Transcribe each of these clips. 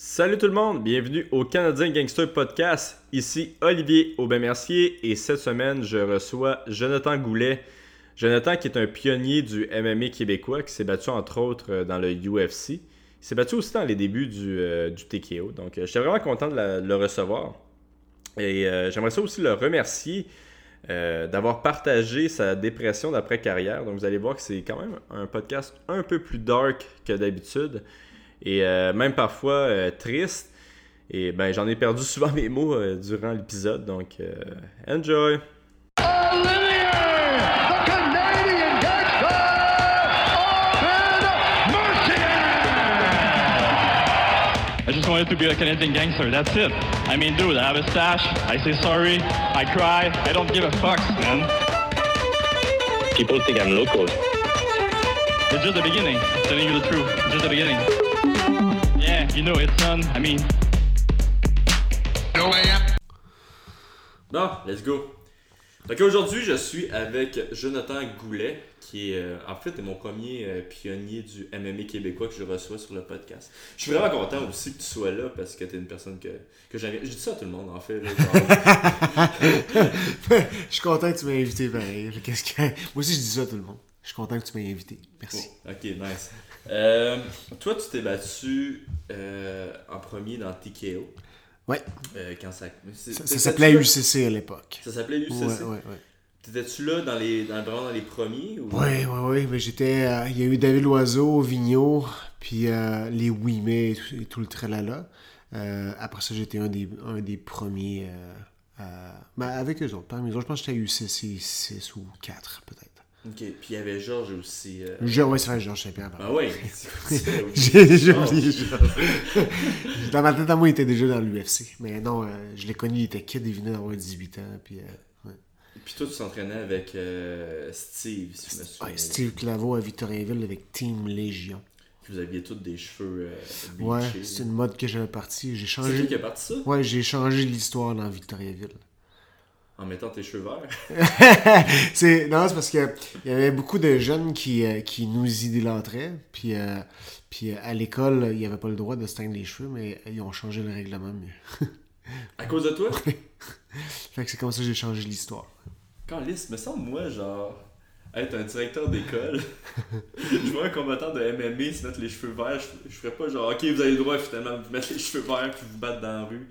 Salut tout le monde, bienvenue au Canadien Gangster Podcast. Ici Olivier Aubin-Mercier et cette semaine, je reçois Jonathan Goulet. Jonathan qui est un pionnier du MMA québécois qui s'est battu entre autres euh, dans le UFC. Il s'est battu aussi dans les débuts du, euh, TKO. Donc, euh, j'étais vraiment content de, le recevoir. Et euh, j'aimerais aussi le remercier d'avoir partagé sa dépression d'après-carrière. Donc, vous allez voir que c'est quand même un podcast un peu plus dark que d'habitude et euh, même parfois euh, triste. Et ben, j'en ai perdu souvent mes mots euh, durant l'épisode. Donc, euh, enjoy! Olivier, the Canadian Gangster, Open Mercier! I just wanted to be a Canadian gangster. That's it. I mean, dude, I have a stash. I say sorry. I cry. I don't give a fuck, man. People think I'm local. It's just the beginning. Telling you the truth. It's just the beginning. Yeah, you know it's done. I mean, Bon, let's go. Donc aujourd'hui, je suis avec Jonathan Goulet, qui est euh, en fait est mon premier euh, pionnier du MMA québécois que je reçois sur le podcast. Je suis vraiment content aussi que tu sois là parce que tu es une personne que, que j'aime bien. Je dis ça à tout le monde en fait. là, genre. je suis content que tu m'aies invité pareil. Qu'est-ce que... Moi aussi, je dis ça à tout le monde. Je suis content que tu m'aies invité. Merci. ok, nice. Euh, toi, tu t'es battu euh, en premier dans TKO. Ouais, euh, quand ça, ça, ça s'appelait? UCC à l'époque. Ça s'appelait UCC. Ouais, ouais, ouais. T'étais-tu là dans les, dans, vraiment dans les premiers ou... Ouais, ouais, ouais. Mais j'étais. euh, Il y a eu David Loiseau, Vigneault, puis les Ouimet et tout, et tout le tralala. Après ça, j'étais un des, un des premiers. Euh, ben, avec eux autres. Parmi les autres, je pense que j'étais à UCC 6 ou 4, peut-être. Ok, puis il y avait Georges aussi. euh, Je, ouais, c'est vrai, Georges Saint-Pierre. Ah ouais. J'ai oublié Georges. Dans ma tête à moi, il était déjà dans l'UFC. Mais non, euh, je l'ai connu, il était kid, il venait d'avoir 18 ans. Puis, euh, ouais. Puis toi, tu t'entraînais avec euh, Steve, si je me souviens. Ouais, Steve Claveau à Victoriaville avec Team Légion. Vous aviez tous des cheveux Ouais, c'est une mode que j'avais partie. J'ai C'est changé. qui qui a parti ça? Ouais, j'ai changé l'histoire dans Victoriaville. En mettant tes cheveux verts. c'est non, c'est parce que il y avait beaucoup de jeunes qui, euh, qui nous idolâtraient, puis euh, puis euh, à l'école, il n'y avait pas le droit de se teindre les cheveux, mais ils ont changé le règlement mieux. À cause de toi? Fait que c'est comme ça que j'ai changé l'histoire. Quand lisse, me semble, moi, genre, être un directeur d'école, je vois un combattant de MMA se mettre les cheveux verts, je, je ferais pas genre, ok, vous avez le droit finalement de vous mettre les cheveux verts puis vous battre dans la rue.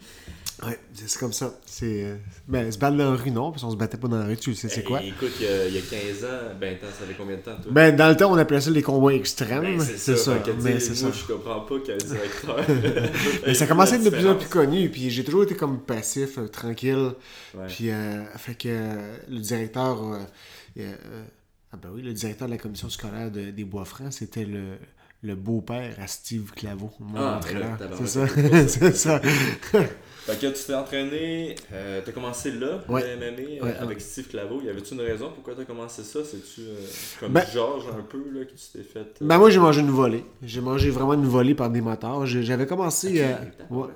Ouais, c'est comme ça. C'est euh, ben se battre dans la rue non, parce qu'on se battait pas dans la rue, tu le sais c'est quoi? Écoute, il y, a, il y a 15 ans, ben, attends, ça fait combien de temps, toi? Ben dans le temps, on appelait ça les combats extrêmes, Ben, c'est ça, mais c'est moi, ça. je comprends pas qu'un directeur. Mais ça commençait à être de plus en plus connu, puis j'ai toujours été comme passif, euh, tranquille. Ouais. Puis, euh, fait que euh, le directeur, ah ben oui, le directeur de la commission scolaire de- des Bois-Francs, c'était le, le beau-père à Steve Claveau, mon Ah, entraîneur. c'est ça, tabarouette, c'est ça. Fait que tu t'es entraîné, euh, t'as commencé là, Ouais. MMA, euh, Ouais, avec ouais. Steve Claveau. Y avait-tu une raison pourquoi t'as commencé ça? C'est-tu euh, comme Ben- Georges un peu, là, que tu t'es fait. euh, Ben moi, j'ai mangé une volée. J'ai mangé vraiment une volée par des motards. J'avais commencé...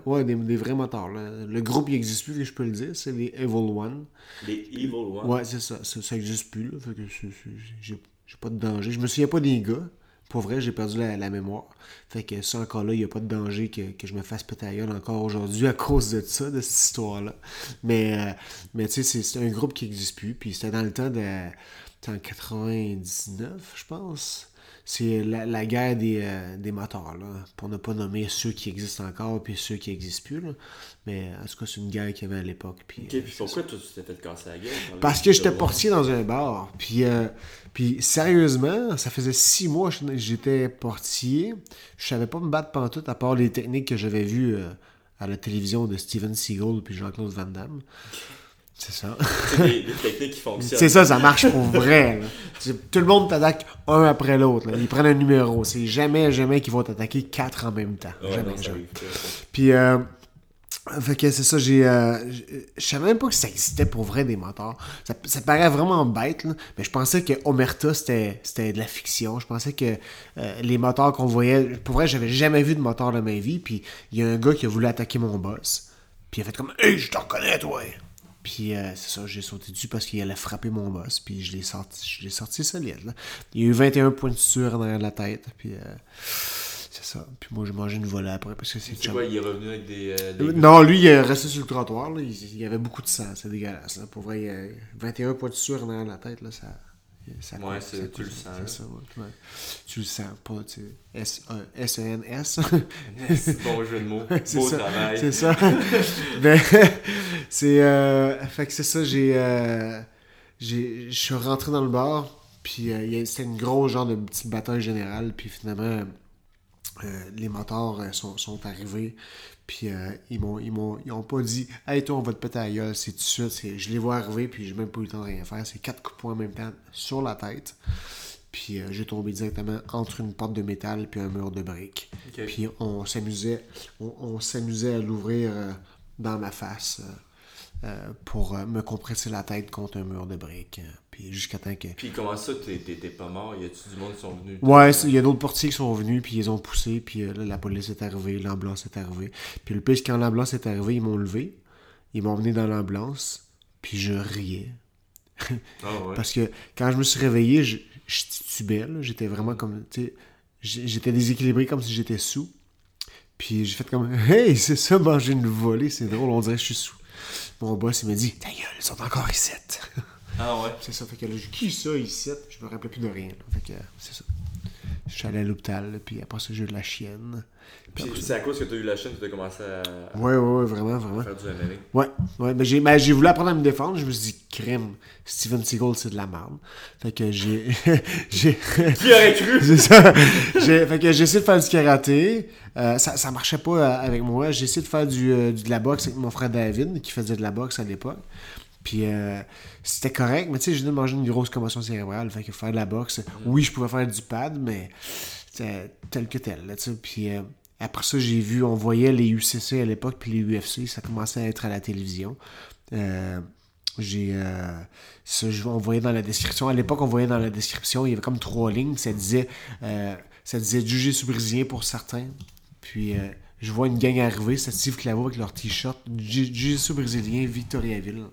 Ouais, des, des vrais motards. là. Le groupe, il n'existe plus, je peux le dire. C'est les Evil One. Les Evil Ones. Ouais, c'est ça. Ça, ça existe plus, là. Fait que j'ai pas de danger. Je me souviens pas des gars. Pour vrai, j'ai perdu la, mémoire. Fait que ça, encore là, il n'y a pas de danger que, que je me fasse péter encore aujourd'hui à cause de ça, de cette histoire-là. Mais, euh, mais tu sais, c'est- un groupe qui n'existe plus. Puis c'était dans le temps de. en 99, je pense. C'est la, la guerre des, euh, des moteurs, là. Pour ne pas nommer ceux qui existent encore puis ceux qui n'existent plus, là. Mais en tout cas, c'est une guerre qu'il y avait à l'époque. Puis, puis pourquoi toi, tu t'es fait casser la gueule par parce que j'étais portier dans un bar. Puis, euh, puis sérieusement, ça faisait six mois que j'étais portier. Je savais pas me battre pantoute à part les techniques que j'avais vues euh, à la télévision de Steven Seagal puis Jean-Claude Van Damme. C'est ça. C'est des, des techniques qui fonctionnent. C'est ça, ça marche pour vrai. là. Tout le monde t'attaque un après l'autre. Ils prennent un numéro. C'est jamais, jamais qu'ils vont t'attaquer quatre en même temps. Ouais, jamais, non, jamais. arrive. Puis, euh, fait que c'est ça, j'ai. euh, je savais même pas que ça existait pour vrai des motards. Ça, ça paraît vraiment bête, là, mais je pensais que Omerta c'était de la fiction. Je pensais que euh, les motards qu'on voyait. Pour vrai, j'avais jamais vu de motard de ma vie. Puis il y a un gars qui a voulu attaquer mon boss. Puis il a fait comme Hey, je t'en connais, toi! Puis euh, c'est ça, j'ai sauté dessus parce qu'il allait frapper mon boss. Puis je l'ai sorti, je l'ai sorti solide. Là. Il y a eu 21 points de suture dans la tête. Puis. euh, C'est ça. Puis moi, j'ai mangé une volée après parce que c'est chum. quoi, il est revenu avec des. euh, des- Non, lui, il est resté sur le trottoir. Là. Il, y avait beaucoup de sang. C'est dégueulasse. Là. Pour vrai, il y a 21 points de sueur dans la tête. Là, ça, ça Ouais, ça tu le sens, ça, ouais, ouais. Tu le sens pas. Tu sais. Euh, S-E-N-S. bon jeu de mots. c'est Beau ça. travail. C'est ça. Ben, c'est. Euh, fait que c'est ça, j'ai. euh, j'ai- Je suis rentré dans le bar, puis euh, c'était une grosse genre de petite bataille générale, puis finalement, euh, les motards euh, sont, sont arrivés, puis euh, ils m'ont ils m'ont ils ont pas dit Hey, toi, on va te péter à la gueule, c'est tout ça. Je les vois arriver, puis j'ai même pas eu le temps de rien faire. C'est quatre coups de poing en même temps sur la tête. Puis euh, j'ai tombé directement entre une porte de métal puis un mur de briques. Puis on s'amusait on, on s'amusait à l'ouvrir euh, dans ma face euh, pour me compresser la tête contre un mur de briques. Puis jusqu'à temps que... Puis comment ça, t'es pas mort? Y a-tu du monde qui sont venus? Ouais, il y a d'autres portiers qui sont venus, puis ils ont poussé, puis euh, là, la police est arrivée, l'ambulance est arrivée. Puis le pire, quand l'ambulance est arrivée, ils m'ont levé, ils m'ont emmené dans l'ambulance, puis je riais. Ah ouais? Parce que quand je me suis réveillé, je, je titubais. J'étais vraiment comme. tu sais, j'ai- J'étais déséquilibré comme si j'étais sous. Puis j'ai fait comme Hey, c'est ça, manger une volée, c'est drôle, on dirait que je suis sous. Mon boss, il m'a dit Ta gueule, ils sont encore ici. Ah ouais. c'est ça, fait que là, j'ai qui ça ici? Je me rappelais plus de rien. là. Fait que c'est ça. Je suis allé à l'hôpital, puis après ça, j'ai eu de la chienne. Puis Puis c'est à cause que t'as eu la chaîne que t'as commencé à Ouais, ouais, ouais, vraiment, vraiment. faire du MMA. Ouais, ouais, mais j'ai, mais j'ai voulu apprendre à me défendre. Je me suis dit, crème, Steven Seagal, c'est de la merde. Fait que j'ai. j'ai Qui aurait cru? C'est ça. J'ai, fait que j'ai essayé de faire du karaté. Euh, ça, ça marchait pas euh, avec moi. J'ai essayé de faire du, euh, du- de la boxe avec mon frère David, qui faisait de la boxe à l'époque. Puis euh, c'était correct, mais tu sais, j'ai dû manger une grosse commotion cérébrale. Fait que faire de la boxe, oui, je pouvais faire du pad, mais tel que tel. Là, puis euh, après ça, j'ai vu, on voyait les UCC à l'époque, puis les UFC, ça commençait à être à la télévision. Euh, j'ai euh, ça, on voyait dans la description à l'époque on voyait dans la description il y avait comme trois lignes ça disait ça disait jugé sous brésilien pour certains puis euh, je vois une gang arriver c'est Steve Claveau avec leur t-shirt sous brésilien Victoriaville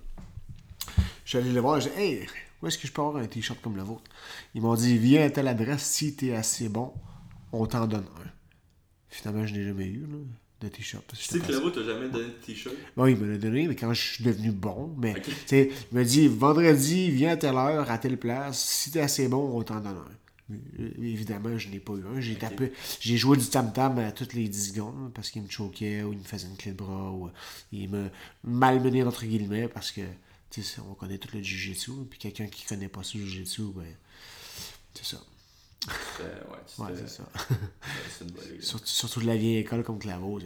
je suis allé le voir j'ai dit hey où est-ce que je peux avoir un t-shirt comme le vôtre? Ils m'ont dit viens à telle adresse si t'es assez bon on t'en donne un. Finalement je n'ai jamais eu là, de t-shirt. Parce que j'étais Steve pas- Claveau, t'as jamais donné de t-shirt? Bon, il me l'a donné, mais quand je suis devenu bon, mais tu sais, il m'a dit vendredi, viens à telle heure, à telle place, si t'es assez bon, on t'en donne un. Évidemment, je n'ai pas eu un. J'ai tapé, j'ai joué du tam-tam à toutes les 10 secondes parce qu'il me choquait ou il me faisait une clé de bras ou il me malmenait entre guillemets parce que tu sais, on connaît tout le jiu-jitsu, puis quelqu'un qui connaît pas ça le jiu-jitsu, ben c'est ça. Euh, ouais, c'est ça. c'est une. Surtout, surtout de la vieille école comme Claveau.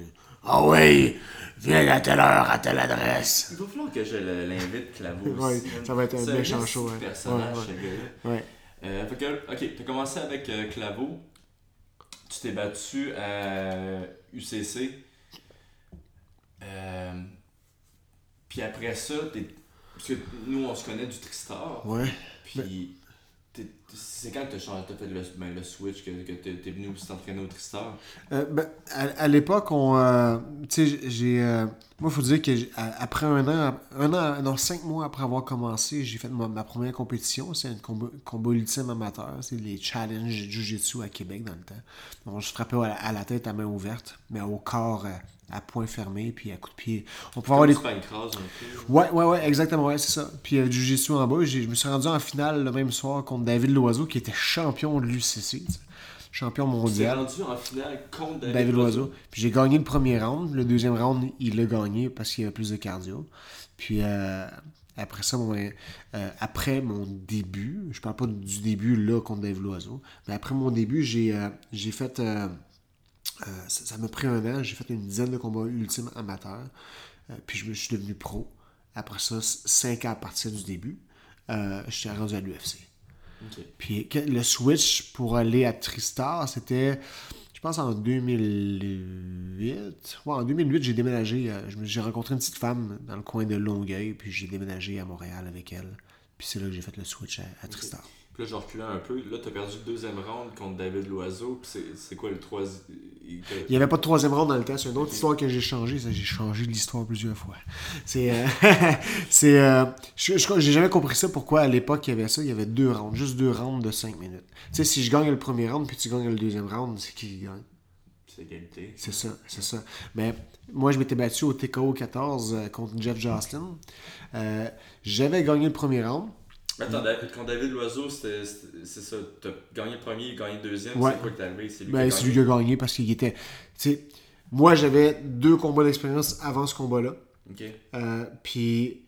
Ah oui, viens à telle heure, à telle adresse. Il va falloir que je l'invite, Claveau. Ouais, aussi, man. ça va être un méchant de hein. personnage, Ouais, ce gars-là. Euh, fait que, ok, t'as commencé avec euh, Claveau. Tu t'es battu à UCC. Euh, puis après ça, t'es. Parce que nous, on se connaît du Tristar. Ouais. Puis. C'est quand que changé, t'as fait le, ben, le switch, que, que t'es t'es venu aussi t'entraîner au Tristar? Euh, ben, à, à l'époque, on, euh, tu sais, j'ai, euh, moi, il faut dire que après un an, un an, non, cinq mois après avoir commencé, j'ai fait ma, ma première compétition. C'est un combat, combat ultime amateur. C'est les challenges Jiu-Jitsu à Québec dans le temps. Donc, je frappais à la, à la tête à main ouverte, mais au corps à poing fermé, puis à coup de pied. On pouvait avoir des tu fais une crase un peu. Ouais, ouais, ouais, exactement, ouais, c'est ça. Puis euh, Jiu-Jitsu en bas, je me suis rendu en finale le même soir contre David Loiseau, qui était champion de l'UCC, champion mondial. rendu en finale contre David, David Loiseau. Loiseau. Puis j'ai gagné le premier round. Le deuxième round, il l'a gagné parce qu'il y avait plus de cardio. Puis euh, après ça, mon- euh, après mon début, je parle pas du début là contre David Loiseau, mais après mon début, j'ai euh, fait. euh, ça ça m'a pris un an. J'ai fait une dizaine de combats ultimes amateurs. Euh, puis je me suis devenu pro. Après ça, cinq ans à partir du début, euh, je suis rendu à l'UFC. Puis le switch pour aller à Tristar, c'était, je pense, en 2008. Ouais, en 2008, j'ai déménagé. euh, J'ai rencontré une petite femme dans le coin de Longueuil, puis j'ai déménagé à Montréal avec elle. Puis c'est là que j'ai fait le switch à, à Tristar. Puis là, je reculais un peu. Là, t'as perdu le deuxième round contre David Loiseau. Puis c'est- c'est quoi le troisième il- Il n'y avait pas de troisième round dans le temps. C'est une autre histoire que j'ai changé. Ça, J'ai changé l'histoire plusieurs fois. C'est. euh, c'est euh, je- je- j'ai jamais compris ça. Pourquoi à l'époque il y avait ça. Il y avait deux rounds. Juste deux rounds de cinq minutes. Tu sais, si je gagne le premier round puis tu gagnes le deuxième round, c'est qui qui gagne? C'est égalité. C'est ça, c'est ça. Mais moi, je m'étais battu au TKO 14 euh, contre Jeff Jocelyn. Euh, J'avais gagné le premier round. Attends, quand David Loiseau, c'est ça, t'as gagné le premier, gagné le deuxième, Ouais. c'est quoi que t'es arrivé? C'est lui Ben, qui a c'est lui gagné. qui a gagné parce qu'il était. Tu sais, moi, j'avais deux combats d'expérience avant ce combat-là. Euh, Puis,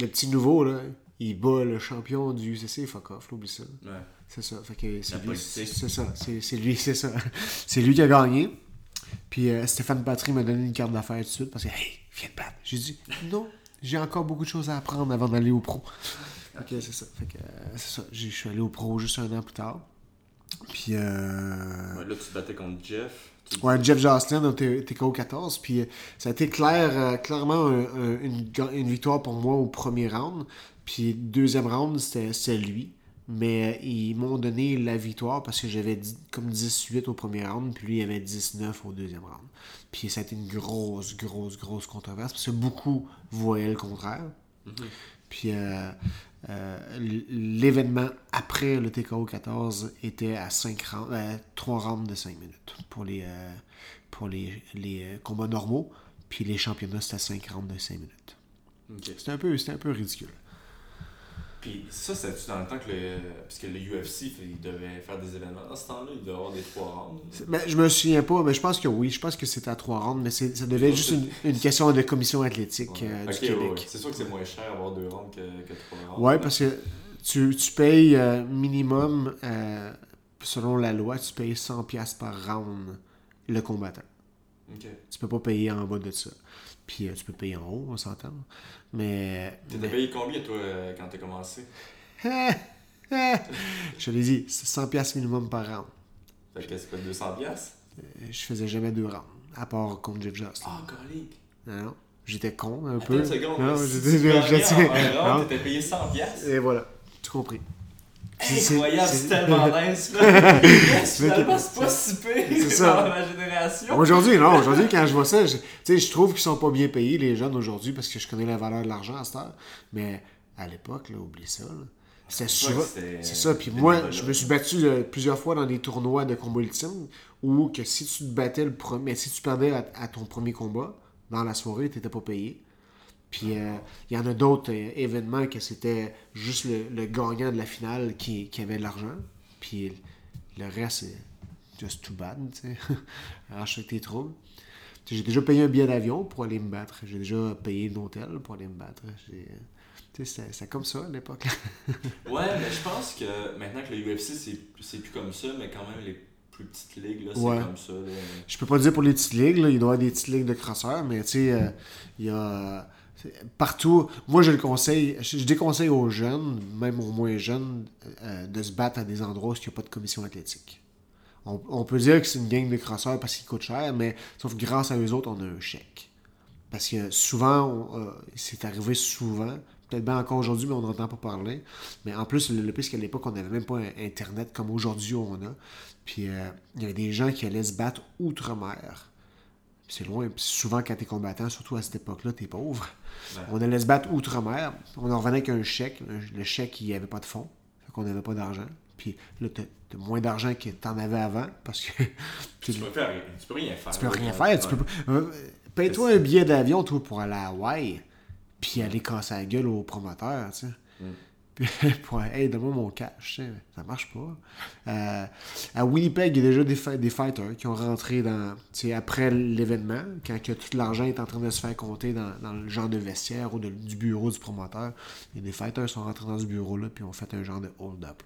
le petit nouveau, là, il bat le champion du UCC, fuck off, oublie ça. Ouais. C'est ça. Fait que c'est lui, c'est ça. C'est c'est lui, c'est ça. c'est lui qui a gagné. Puis euh, Stéphane Patry m'a donné une carte d'affaires tout de suite parce que, hey, viens te battre. J'ai dit, non, j'ai encore beaucoup de choses à apprendre avant d'aller au pro. Ok, c'est ça. Fait que, euh, c'est ça. Je suis allé au pro juste un an plus tard. Puis, euh, Ouais, Là, tu te battais contre Jeff. Tu- Ouais, Jeff Jocelyn au TKO 14. Puis euh, ça a été clair, euh, clairement un- un- une, une victoire pour moi au premier round. Puis deuxième round, c'était c'était lui. Mais euh, ils m'ont donné la victoire parce que j'avais comme 18 au premier round, puis lui il avait 19 au deuxième round. Puis ça a été une grosse, grosse, grosse controverse parce que beaucoup voyaient le contraire. Puis euh, l'événement après le TKO 14 était à 5 rounds, euh, 3 rounds de 5 minutes pour les, euh, pour les, les euh, combats normaux. Puis les championnats, c'était à 5 rounds de 5 minutes. Ok. C'était un peu, c'était un peu ridicule. Puis ça, c'est-tu dans le temps que le. Parce que le UFC, il devait faire des événements. Dans ce temps-là, il devait avoir des trois rounds. C'est- Ben, je me souviens pas, mais je pense que oui. Je pense que c'était à 3 rounds, mais ça devait être juste une, une question de commission athlétique euh, du ouais, ouais. Québec. C'est sûr que c'est moins cher avoir deux rounds que, que trois rounds. Ouais, parce que tu, tu payes euh, minimum, euh, selon la loi, tu payes 100$ piastres par round le combattant. Ok. Tu peux pas payer en bas de ça. Puis euh, tu peux payer en haut, on s'entend. Mais. T'étais payé combien, toi, euh, quand t'as commencé? Je te l'ai dit, c'est 100$ piastres minimum par round. Fait que c'est quoi, 200 piastres? Euh, Je faisais jamais deux rounds, à part contre Jeff Jocelyn. Ah, colique. Non. J'étais con un Attends peu. une seconde. Non, si j'étais- payé 100 piastres? Et voilà, tu compris. Incroyable, c'est- tellement nice. Yes, Finalement, c'est pas si pire ça. dans ma génération. Aujourd'hui, non. Aujourd'hui, quand je vois ça, je, je trouve qu'ils sont pas bien payés, les jeunes, aujourd'hui, parce que je connais la valeur de l'argent à cette heure. Mais à l'époque, là, oublie ça. C'est ça. Puis moi, je me suis battu euh, plusieurs fois dans des tournois de combat ultime où que si tu te battais le premier, si tu perdais à, à ton premier combat, dans la soirée, tu n'étais pas payé. Puis euh, il y en a d'autres euh, événements que c'était juste le, le gagnant de la finale qui, qui avait de l'argent. Puis le reste, c'est just too bad, tu sais. Tes troubles. J'ai déjà payé un billet d'avion pour aller me battre. J'ai déjà payé un hôtel pour aller me battre. J'ai- tu sais, C'était comme ça à l'époque. Ouais, mais je pense que maintenant que le UFC, c'est plus comme ça, mais quand même, les plus petites ligues, là, c'est Ouais. comme ça. là. Je peux pas dire pour les petites ligues, là, il doit y avoir des petites ligues de crosseurs, mais tu sais, euh, il y a partout. Moi, je le conseille, je, déconseille aux jeunes, même aux moins jeunes, euh, de se battre à des endroits où il n'y a pas de commission athlétique. On, peut dire que c'est une gang de crosseurs parce qu'ils coûtent cher, mais sauf que grâce à eux autres, on a un chèque. Parce que souvent, euh, c'est arrivé souvent, peut-être bien encore aujourd'hui, mais on n'entend pas parler. Mais en plus, le, le c'est qu'à l'époque, on n'avait même pas Internet comme aujourd'hui on a. Puis euh, il y avait des gens qui allaient se battre outre-mer. C'est loin. Puis souvent, quand t'es combattant, surtout à cette époque-là, t'es pauvre. Ouais. On allait se battre outre-mer. On en revenait avec un chèque. Le- chèque, il n'y avait pas de fonds. Fait qu'on n'avait pas d'argent. Puis là, t'as t'as moins d'argent que t'en avais avant. Parce que Tu peux, faire, tu peux rien faire. tu peux rien faire. Tu peux euh, Paye-toi un billet d'avion, toi, pour aller à Hawaï, puis aller casser la gueule au promoteur, tu sais. Mm. Puis, pour, hey, donne-moi mon cash, sais. Ça marche pas. Euh, à Winnipeg, il y a déjà des, des fighters qui ont rentré dans. Après l'événement, quand que tout l'argent est en train de se faire compter dans, dans le genre de vestiaire ou de- du bureau du promoteur, il y a des fighters qui sont rentrés dans ce bureau-là, puis ont fait un genre de hold-up.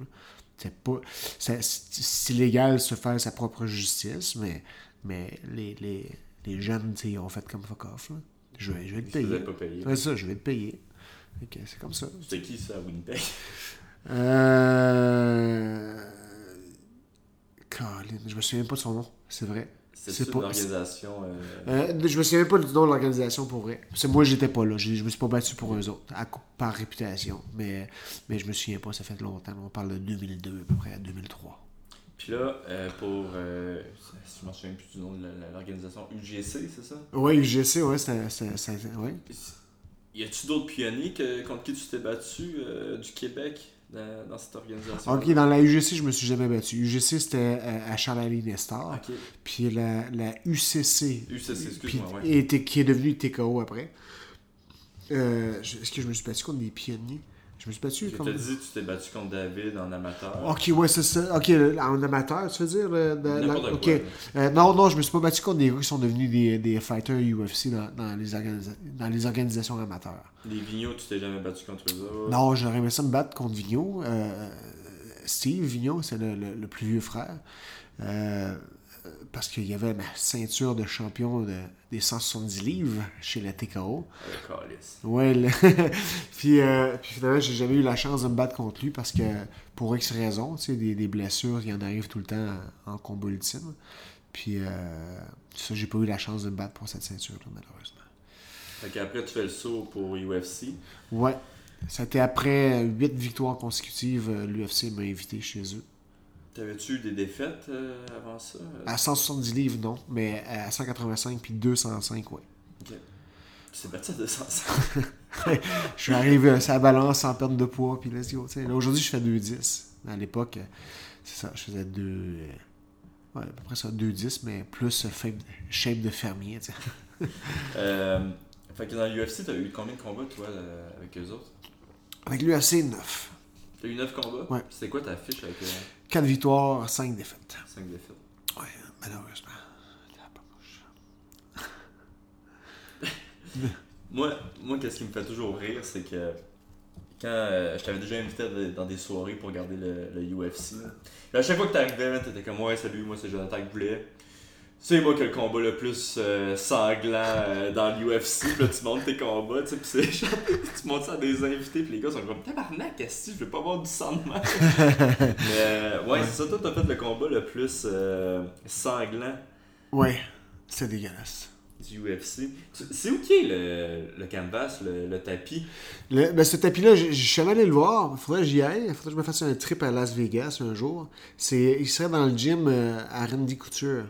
C'est pas. c'est- illégal de se faire sa propre justice, mais, mais les, les, les jeunes, ont fait comme fuck off. là. Je vais, je vais te payer. pas payer. C'est ça, je vais te payer. Que C'est comme ça. C'était qui ça Winnipeg? Euh. Colin, je me souviens pas de son nom, c'est vrai. C'est une pas- organisation. euh, Euh, je me souviens pas du nom de l'organisation pour vrai. Que moi, j'étais pas là. Je, je me suis pas battu pour eux autres, à par réputation. Mais, mais je me souviens pas, ça fait longtemps. On parle de 2002 à peu près, à 2003. Puis là, euh, pour. Euh, si je me souviens plus du nom de l'organisation, UGC, c'est ça? Ouais, UGC, ouais, c'était- ouais. Y a-tu d'autres pionniers que- contre qui tu t'es battu euh, du Québec dans, dans cette organisation. Ok, dans la UGC, je me suis jamais battu. UGC, c'était euh, à Charlie Nestor. Ok. Puis la, la UCC, UCC, excuse-moi, ouais. qui est devenue TKO après. Euh, Est-ce que je me suis battu contre des pionniers? Je me suis battu Je contre. te dis, tu t'es battu contre David en amateur. Ok, ouais, c'est ça. Ok, en amateur, tu veux dire de- la- Euh, non, non, je me suis pas battu contre des gars qui sont devenus des, des fighters UFC dans, dans les, organisa- dans les organisations amateurs. Les Vigneault, tu t'es jamais battu contre eux autres? Non, j'aurais aimé ça me battre contre Vigneault. Euh, Steve Vigneault, c'est le, le- le plus vieux frère. Euh, parce qu'il y avait ma ceinture de champion de- des 170 livres chez la TKO. Ouais, le- puis, euh, puis finalement, j'ai jamais eu la chance de me battre contre lui parce que pour X raisons, tu sais, des, des blessures, il en arrive tout le temps en, combat ultime. Puis euh, ça, j'ai pas eu la chance de me battre pour cette ceinture-là, malheureusement. Fait qu'après, tu fais le saut pour UFC. Ouais. C'était après 8 victoires consécutives, l'UFC m'a invité chez eux. T'avais-tu eu des défaites euh, avant ça? À 170 livres, non, mais à 185 puis 205, ouais. Ok. Tu t'es battu à 205. Je suis arrivé à sa balance sans perte de poids, puis let's go. Là, Aujourd'hui, je fais 2,10. À l'époque, euh, c'est ça, je faisais 2. euh, Ouais, à peu près ça, 2,10, mais plus euh, shape, de fermier, tu sais. euh, fait que dans l'UFC, t'as eu combien de combats, toi, euh, avec eux autres? Avec l'UFC, 9. T'as eu 9 combats? Ouais. C'était quoi ta fiche avec 4 victoires, 5 défaites. 5 défaites? Ouais, malheureusement. Moi, moi qu'est-ce qui me fait toujours rire, c'est que quand euh, je t'avais déjà invité dans des soirées pour regarder le, le UFC, là. À chaque fois que t'arrivais, t'étais comme Ouais, salut, moi c'est Jonathan Goulet. C'est moi qui ai le combat le plus euh, sanglant euh, dans l'UFC, puis là tu montes tes combats, tu sais, genre, tu montes ça à des invités, puis les gars sont comme Tabarnak, qu'est-ce que je veux pas avoir du sang de mal. Mais euh, ouais, c'est ça, toi t'as fait le combat le plus sanglant Ouais, c'est dégueulasse. du UFC. C'est où qui est le, le canvas, le, le tapis? Le, ben, ce tapis-là, je, je suis allé le voir. Il faudrait que j'y aille. Il faudrait que je me fasse un trip à Las Vegas un jour. C'est, il serait dans le gym à Randy Couture.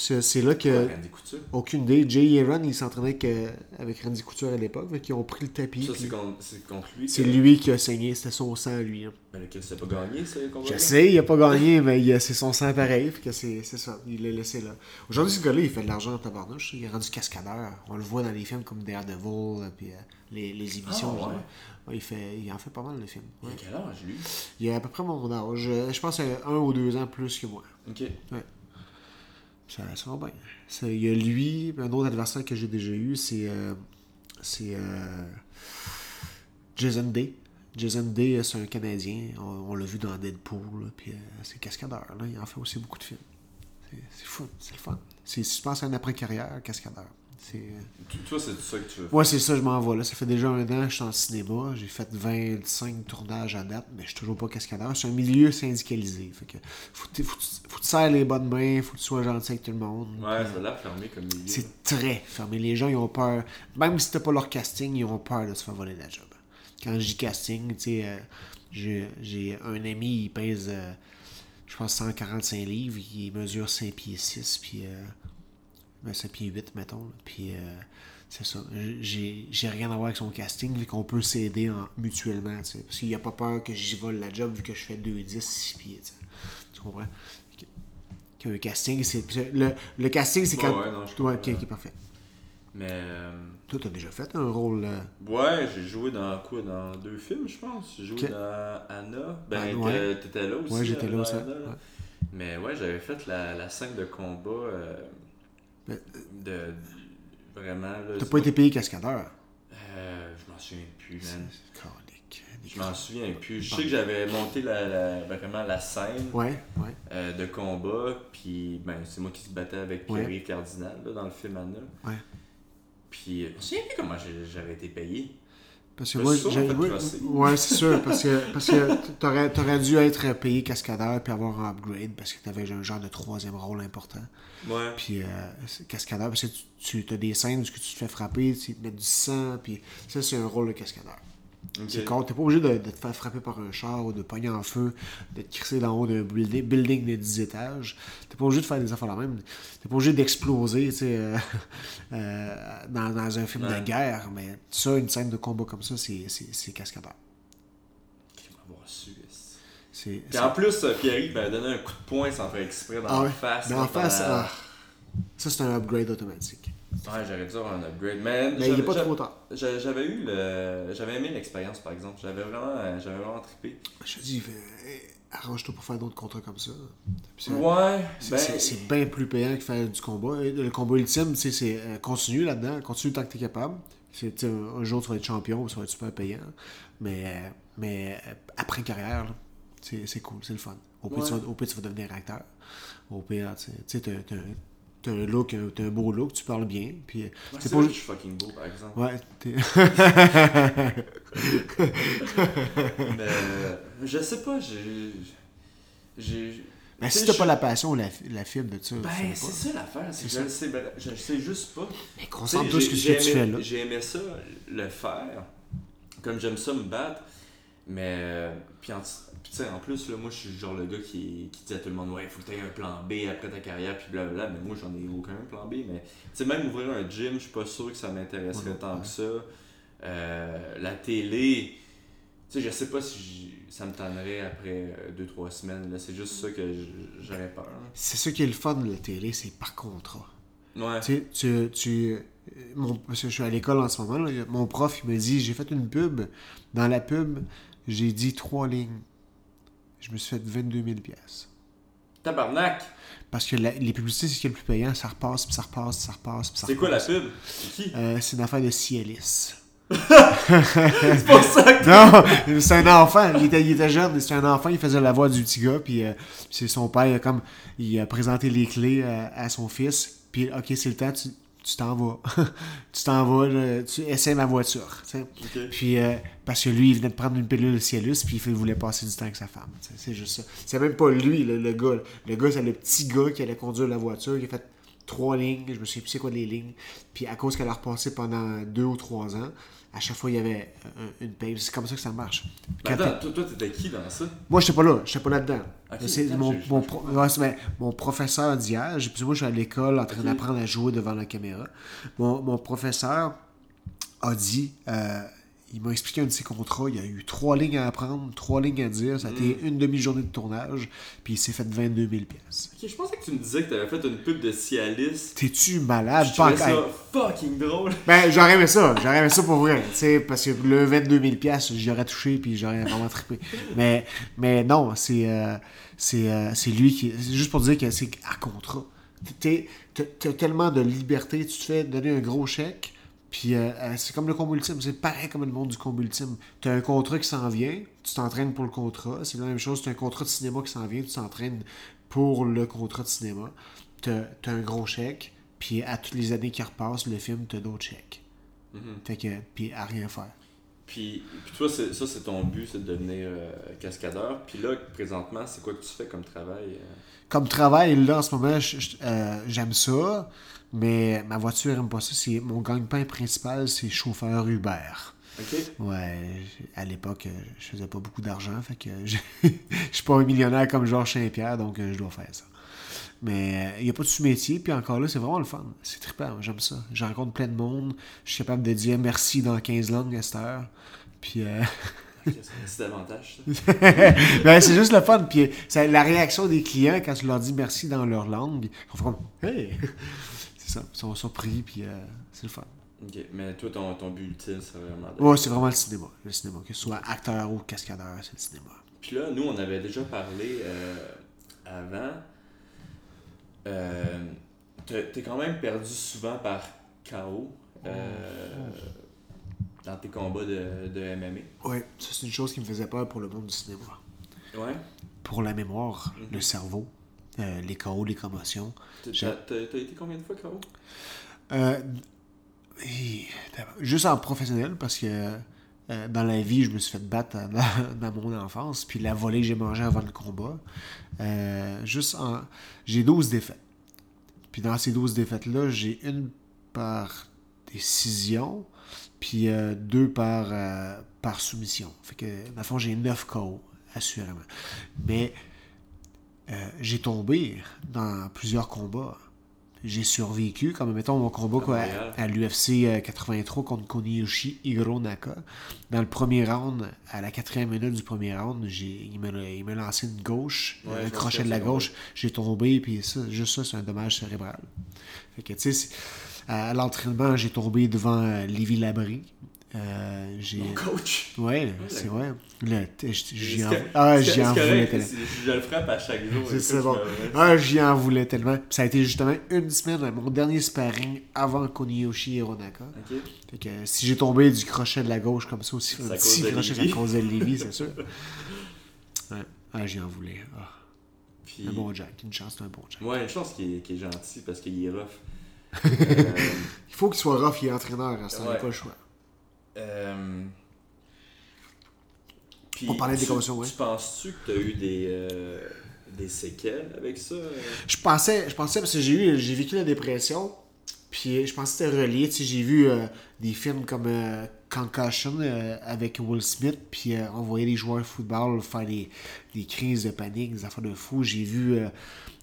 C'est, c'est là que. Randy Couture. Aucune idée. Jay Aaron, il s'entraînait avec, euh, avec Randy Couture à l'époque. Qu'ils ont pris le tapis. Ça, c'est contre, c'est contre lui. c'est que- lui qui a saigné. C'était son sang, lui. hein. Mais lequel s'est pas gagné, combat Je sais, il a pas gagné, mais c'est son sang pareil. C'est, c'est ça. Il l'a laissé là. Aujourd'hui, ce gars-là, il fait de l'argent en tabarnouche. Il est rendu cascadeur. On le voit dans les films comme Daredevil, puis euh, les, les émissions. Ah, ouais? il, fait, il en fait pas mal de films. Il a quel âge, lui? Il a à peu près mon âge. Je, je pense a un ou deux ans plus que moi. Ok. Ça, va bien. Il y a lui, un autre adversaire que j'ai déjà eu, c'est euh, euh, Jason Day. Jason Day, euh, c'est un Canadien. On, l'a vu dans Deadpool. puis c'est cascadeur. Il en fait aussi beaucoup de films. C'est fun. C'est le fun. C'est, je pense, un après-carrière, cascadeur. C'est... euh, Tu- Toi, c'est ça que tu veux Ouais, c'est ça, je m'en vais là. Ça fait déjà un an que je suis en cinéma. J'ai fait 25 tournages à date, mais je suis toujours pas cascadeur. C'est un milieu syndicalisé. Fait que faut, tu serres les bonnes mains, faut que tu sois gentil avec tout le monde. Ouais, ça a l'air fermé comme milieu. C'est très fermé. Les gens, ils ont peur. Même si t'as pas leur casting, ils ont peur de se faire voler la job. Quand je dis casting, tu sais, euh, j'ai un ami, il pèse, euh, je pense, 145 livres, il mesure 5 pieds 6, puis euh, 5 pieds 8, mettons. Puis euh, c'est ça. J'ai j'ai rien à voir avec son casting, vu qu'on peut s'aider en- mutuellement, tu sais. Parce qu'il a pas peur que j'y vole la job, vu que je fais 2, 10, 6 pieds, tu sais. Tu comprends? Que- que casting, c'est. Le, le casting, c'est quand. ouais, non, je Ouais, comprends. ok, ok, parfait. Mais. euh, Toi, t'as déjà fait un rôle. euh, Ouais, j'ai joué dans quoi? Dans deux films, je pense. J'ai joué dans Anna. Ben, ouais. t'étais là aussi. Ouais, j'étais euh, là aussi, ouais. Mais ouais, j'avais fait la, la scène de combat. euh, Ben, de. Vraiment. T'as pas été payé cascadeur? Euh, je m'en souviens plus, man. Je m'en souviens plus. Je sais que j'avais monté la, la- vraiment la scène Ouais, ouais. euh, de combat, puis ben, c'est moi qui se battais avec Ouais. Pierre Cardinal là, dans le film Anna. Ouais. Puis euh, je me souviens plus comment j'avais été payé. Parce que moi, crosser. Ouais, c'est sûr. Parce que, parce que t'aurais, t'aurais dû être payé cascadeur puis avoir un upgrade parce que t'avais un genre de troisième rôle important. Ouais. Puis euh, cascadeur, parce que tu, tu as des scènes où tu te fais frapper, tu te mets du sang, puis ça, c'est un rôle de cascadeur. C'est con, t'es pas obligé de, de te faire frapper par un char ou de pogner en feu, de te crisser d'en haut d'un building, building de 10 étages. T'es pas obligé de faire des affaires la même. T'es pas obligé d'exploser, tu sais, euh, euh, dans, dans un film Ouais. de guerre. Mais ça, une scène de combat comme ça, c'est cascadeur. C'est, Puis en plus, Pierre-Yves m'a donné un coup de poing sans faire exprès dans Ah la face. Dans la face, ah. Ça, c'est un upgrade automatique. Ouais, j'aurais dû avoir un upgrade. Mais, Mais il est pas trop tard. j'a- J'avais eu le. J'avais aimé l'expérience par exemple. J'avais vraiment, j'avais vraiment trippé. Je te dis, euh, arrange-toi pour faire d'autres contrats comme ça. Puis Ouais, c'est, ben. c'est- bien plus payant que faire du combat. Et Le combat ultime, tu sais, c'est euh, continue là-dedans, continue tant que tu es capable. Sais, un jour, tu vas être champion, ça va être super payant. Mais, euh, mais euh, après carrière, là, c'est, cool, c'est le fun. Au pire, Ouais. tu vas, au pire, tu vas devenir acteur. Au pire, tu sais, t'as, un look, un- t'as un beau look, tu parles bien. Puis, euh, Ouais, c'est pas vrai que ju- je suis fucking beau par exemple. Ouais, t'es... Mais euh, je sais pas, j'ai. J'ai. Mais si t'as je- pas la passion ou la, la fibre de ça, Ben, c'est ça l'affaire, je le sais, ben, je le sais juste pas. Mais concentre-toi sur ce que tu fais là. J'ai aimé ça, le faire, comme j'aime ça me battre, mais. euh, Puis, tu sais, en plus, là, moi, je suis genre le gars qui, qui dit à tout le monde, ouais, il faut que tu aies un plan B après ta carrière, puis blablabla, mais moi, j'en ai aucun plan B, mais. Tu sais, même ouvrir un gym, je suis pas sûr que ça m'intéresserait Ouais, tant ouais. que ça. Euh, la télé. Tu sais, je sais pas si ça me tannerait après 2-3 semaines. là. C'est juste ça que j'aurais peur. là. C'est ça qui est le fun de la télé, c'est par contrat. Ouais. Tu sais, tu, tu, euh, mon, parce que je suis à l'école en ce moment, là, mon prof, il me dit, j'ai fait une pub. Dans la pub, j'ai dit trois lignes. Je me suis fait 22 000 pièces. Tabarnak! Parce que la- les publicités, c'est ce qui est le plus payant. Ça repasse, puis ça repasse, puis ça repasse, puis ça C'est quoi la repasse. pub? C'est qui? Euh, c'est une affaire de Cialis. C'est pour ça que. Non, c'est un enfant. Il était, il était jeune. C'est un enfant. Il faisait la voix du petit gars. Puis euh, c'est son père, il a comme il a présenté les clés euh, à son fils. Puis ok, c'est le temps. Tu tu t'en vas. tu t'en vas. tu essaies ma voiture. tu sais. Ok. Puis euh, parce que lui, il venait de prendre une pilule Cialus. Puis il voulait passer du temps avec sa femme. C'est juste ça. C'est même pas lui, le, le gars. Le gars, c'est le petit gars qui allait conduire la voiture. Il a fait trois lignes. Je me souviens plus c'est quoi les lignes. Puis à cause qu'elle a repassé pendant deux ou trois ans. À chaque fois, il y avait un- une paye. C'est comme ça que ça marche. Mais Quand attends, toi, toi, t'étais qui dans ça? moi, j'étais pas là. J'étais pas là-dedans. C'est attends, mon, mon, pro- ouais, professeur d'hier. j'ai- puis moi, je suis à l'école en train d'apprendre à jouer devant la caméra. Mon, mon professeur a dit, euh, il m'a expliqué un de ses contrats. Il y a eu trois lignes à apprendre, trois lignes à dire. Ça a Hmm. été une demi-journée de tournage. Puis il s'est fait 22 000 pièces. Ok, je pensais que tu me disais que t'avais fait une pub de Cialis. T'es-tu malade? Je Pas ça fucking drôle. Ben, j'aurais aimé ça. J'aurais aimé ça pour vrai. Parce que le 22 000 pièces, j'y aurais touché puis j'aurais vraiment trippé. Mais, mais non, c'est, euh, c'est, euh, lui qui. C'est juste pour dire que c'est à contrat. T'as tellement de liberté, tu te fais donner un gros chèque. Puis euh, euh, c'est comme le combo ultime, c'est pareil comme le monde du combo ultime. Tu as un contrat qui s'en vient, tu t'entraînes pour le contrat. C'est la même chose, tu as un contrat de cinéma qui s'en vient, tu t'entraînes pour le contrat de cinéma. Tu as, un gros chèque, puis à toutes les années qui repassent, le film, tu as d'autres chèques. Fait que, puis à rien faire. Puis, puis toi, ça, c'est ton but, c'est de devenir euh, cascadeur. Puis là, présentement, c'est quoi que tu fais comme travail? euh? Comme travail, là, en ce moment, euh, j'aime ça, mais ma voiture aime pas ça. C'est, mon gagne-pain principal, c'est chauffeur Uber. Ok? Ouais, à l'époque, euh, je faisais pas beaucoup d'argent, fait que je je suis pas un millionnaire comme Georges Saint-Pierre, donc je dois faire ça. Mais il n'y a pas de sous-métier, puis encore là, c'est vraiment le fun. C'est trippant, j'aime ça. Je rencontre plein de monde, je suis capable de dire merci dans 15 langues à cette heure. Puis, euh, C'est davantage, ça? ben, c'est juste le fun. Puis la réaction des clients quand tu leur dis merci dans leur langue, ils font comme Hey! C'est ça, ils sont surpris, puis euh, c'est le fun. Ok, mais toi, ton, ton but ultime, c'est vraiment de... Ouais, c'est vraiment le cinéma. Le cinéma, que ce soit acteur ou cascadeur, c'est le cinéma. Puis là, nous, on avait déjà parlé euh, avant. Euh, t'es quand même perdu souvent par KO euh, dans tes combats de, de MMA. Ouais, ça c'est une chose qui me faisait peur pour le monde du cinéma. Ouais. Pour la mémoire, le cerveau, euh, les KO, les commotions. T'as été combien de fois KO Euh, juste en professionnel, parce que euh, dans la vie, je me suis fait battre dans, mon enfance, puis la volée que j'ai mangée avant le combat. Euh, juste en. J'ai 12 défaites. Puis dans ces 12 défaites-là, j'ai une par décision, puis euh, deux par, par soumission. Fait que, dans le fond, j'ai 9 KO, assurément. Mais j'ai tombé dans plusieurs combats. J'ai survécu, comme mettons mon combat quoi, à, l'UFC 83 contre Koniyoshi Hironaka. Dans le premier round, à la quatrième minute du premier round, il, m'a, lancé une gauche, Ouais, un crochet de la gauche, j'ai tombé, puis ça, juste ça, c'est un dommage cérébral. Fait que, tu sais, à l'entraînement, j'ai tombé devant euh, Lévi Labrie. Euh, j'ai... Coach. Ouais, c'est vrai. Le- J'y en, ah, j'y en voulais tellement. Je le frappe à chaque jour. C'est c'est bon. Ah, j'y en voulais tellement. Puis ça a été justement une semaine, mon dernier sparring avant Koniyoshi Hironaka. Ok. Fait que euh, si j'ai tombé du crochet de la gauche comme ça aussi, un petit crochet, c'est Lévi. à cause de Lévi, c'est sûr. Ouais. Ah, j'y en voulais. Ah. Puis, Un bon Jack, une chance, c'est un bon Jack. Ouais, une chance qu'il est, qu'il est gentil parce qu'il est rough. Il faut qu'il soit rough, il est entraîneur, hein, ça n'a Ouais. pas le choix. Euh, puis, On parlait des commotions, ouais. Tu penses-tu que tu as eu des, euh, des séquelles avec ça? Je pensais, je pensais parce que j'ai eu, j'ai vécu la dépression, puis je pensais que c'était relié. Tu sais, j'ai vu euh, des films comme euh, Concussion euh, avec Will Smith, puis on voyait les joueurs de football faire des, des crises de panique, des affaires de fou. J'ai vu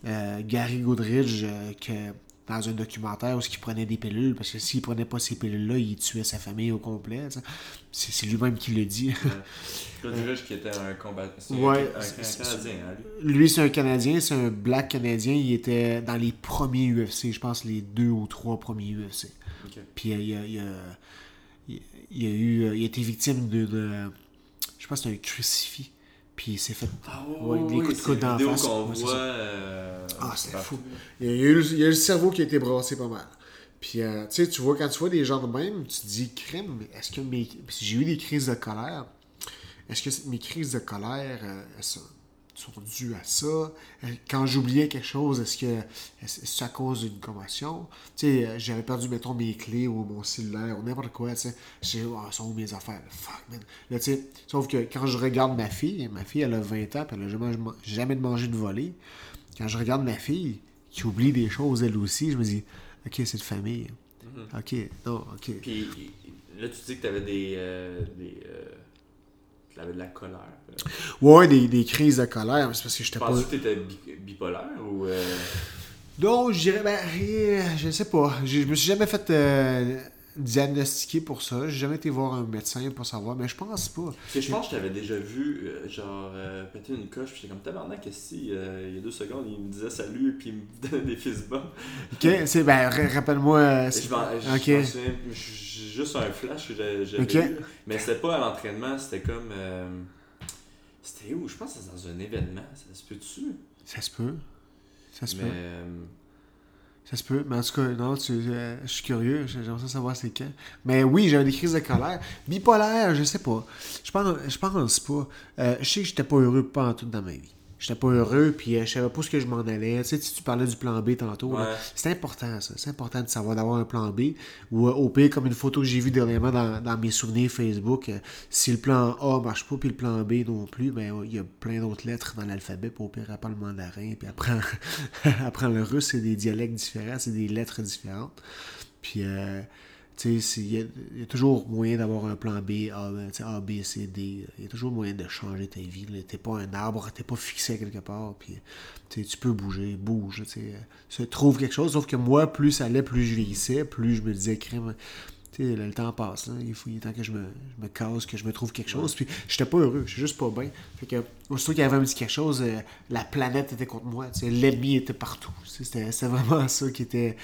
Gary Goodridge que dans un documentaire où il prenait des pilules, parce que s'il prenait pas ces pilules-là, il tuait sa famille au complet. C'est, c'est lui-même qui le dit. Claude qui était un combattant. Ouais, un, un, c'est- un c'est- Canadien, hein, lui. Lui, c'est un Canadien, c'est un black Canadien. Il était dans les premiers UFC, je pense les deux ou trois premiers UFC. Puis euh, il, a, il, a, il, il a eu, euh, il a été victime de, de- je pense que c'est un crucifix. Puis il s'est fait. Ah Ouais, des coups de coude d'en face. euh, Ah, c'est partout. fou. Il y, a eu, le- il y a eu le cerveau qui a été brassé pas mal. Puis, euh, tu sais, tu vois, quand tu vois des gens de même, tu te dis, crème, est-ce que mes. J'ai eu des crises de colère. Est-ce que mes crises de colère euh, elles sont, sont dues à ça? Euh, Quand j'oubliais quelque chose, est-ce que est-ce à cause d'une commotion? Tu sais, euh, j'avais perdu, mettons, mes clés ou mon cellulaire ou n'importe quoi, tu sais. Je dis, oh, sont où mes affaires? Fuck, man. Là, tu sais, sauf que quand je regarde ma fille, ma fille, elle a 20 ans, puis elle a jamais, jamais mangé de volée. Quand je regarde ma fille, qui oublie des choses elle aussi, je me dis, ok, c'est de famille. Ok, non, ok. Puis là, tu dis que tu avais des. euh, des euh, tu avais de la colère. euh. Ouais, des, des crises de colère, c'est parce que j'étais pas. Que tu étais bipolaire ou. euh, Non, je dirais, ben, je sais pas. Je, je me suis jamais fait euh, diagnostiquer pour ça. J'ai jamais été voir un médecin pour savoir, mais je pense pas. Parce que je pense que je t'avais déjà vu, euh, genre, euh, péter une coche, puis j'étais comme tabarnak, que si, euh, il y a deux secondes, il me disait salut, puis il me donnait des fist bumps. Ok, c'est, ben, ra- rappelle-moi. euh, Je m'en je ok. m'en souviens, j'ai juste un flash que j'ai- j'avais Ok. eu, mais c'était pas à l'entraînement, c'était comme. euh, c'était où? Je pense que c'était dans un événement, ça se peut-tu? Ça se peut. Ça se Mais. peut. Ça se peut, mais en tout cas, non, tu, euh, je suis curieux, j'aimerais ça savoir c'est quand. Mais oui, j'avais des crises de colère. Bipolaire, je sais pas. Je pense, je pense pas. Euh, je sais que j'étais pas heureux pas en tout dans ma vie. J'étais pas heureux, puis euh, je savais pas ce que je m'en allais. Tu sais, tu tu parlais du plan B tantôt. Ouais. C'est important, ça. C'est important de savoir d'avoir un plan B. Ou euh, au pire, comme une photo que j'ai vue dernièrement dans, dans mes souvenirs Facebook, euh, si le plan A marche pas, puis le plan B non plus, ben il y a plein d'autres lettres dans l'alphabet. Puis au pire, apprends le mandarin, puis apprends, apprends le russe, c'est des dialectes différents, c'est des lettres différentes. Puis, euh, il y, a- toujours moyen d'avoir un plan B, A, tu A, B, C, D. Il y a toujours moyen de changer ta vie. T'es pas un arbre, t'es pas fixé quelque part. Puis, tu tu peux bouger, bouge. Tu sais, euh, se trouve quelque chose. Sauf que moi, plus ça allait, plus je vieillissais, plus je me disais, crème. Le, temps passe. là. Il, faut, il est temps que je me, je me casse, que je me trouve quelque chose. Puis, j'étais pas heureux. J'étais juste pas bien. Fait que, aussitôt qu'il y avait un petit quelque chose, euh, la planète était contre moi. L'ennemi était partout. C'était vraiment ça qui était.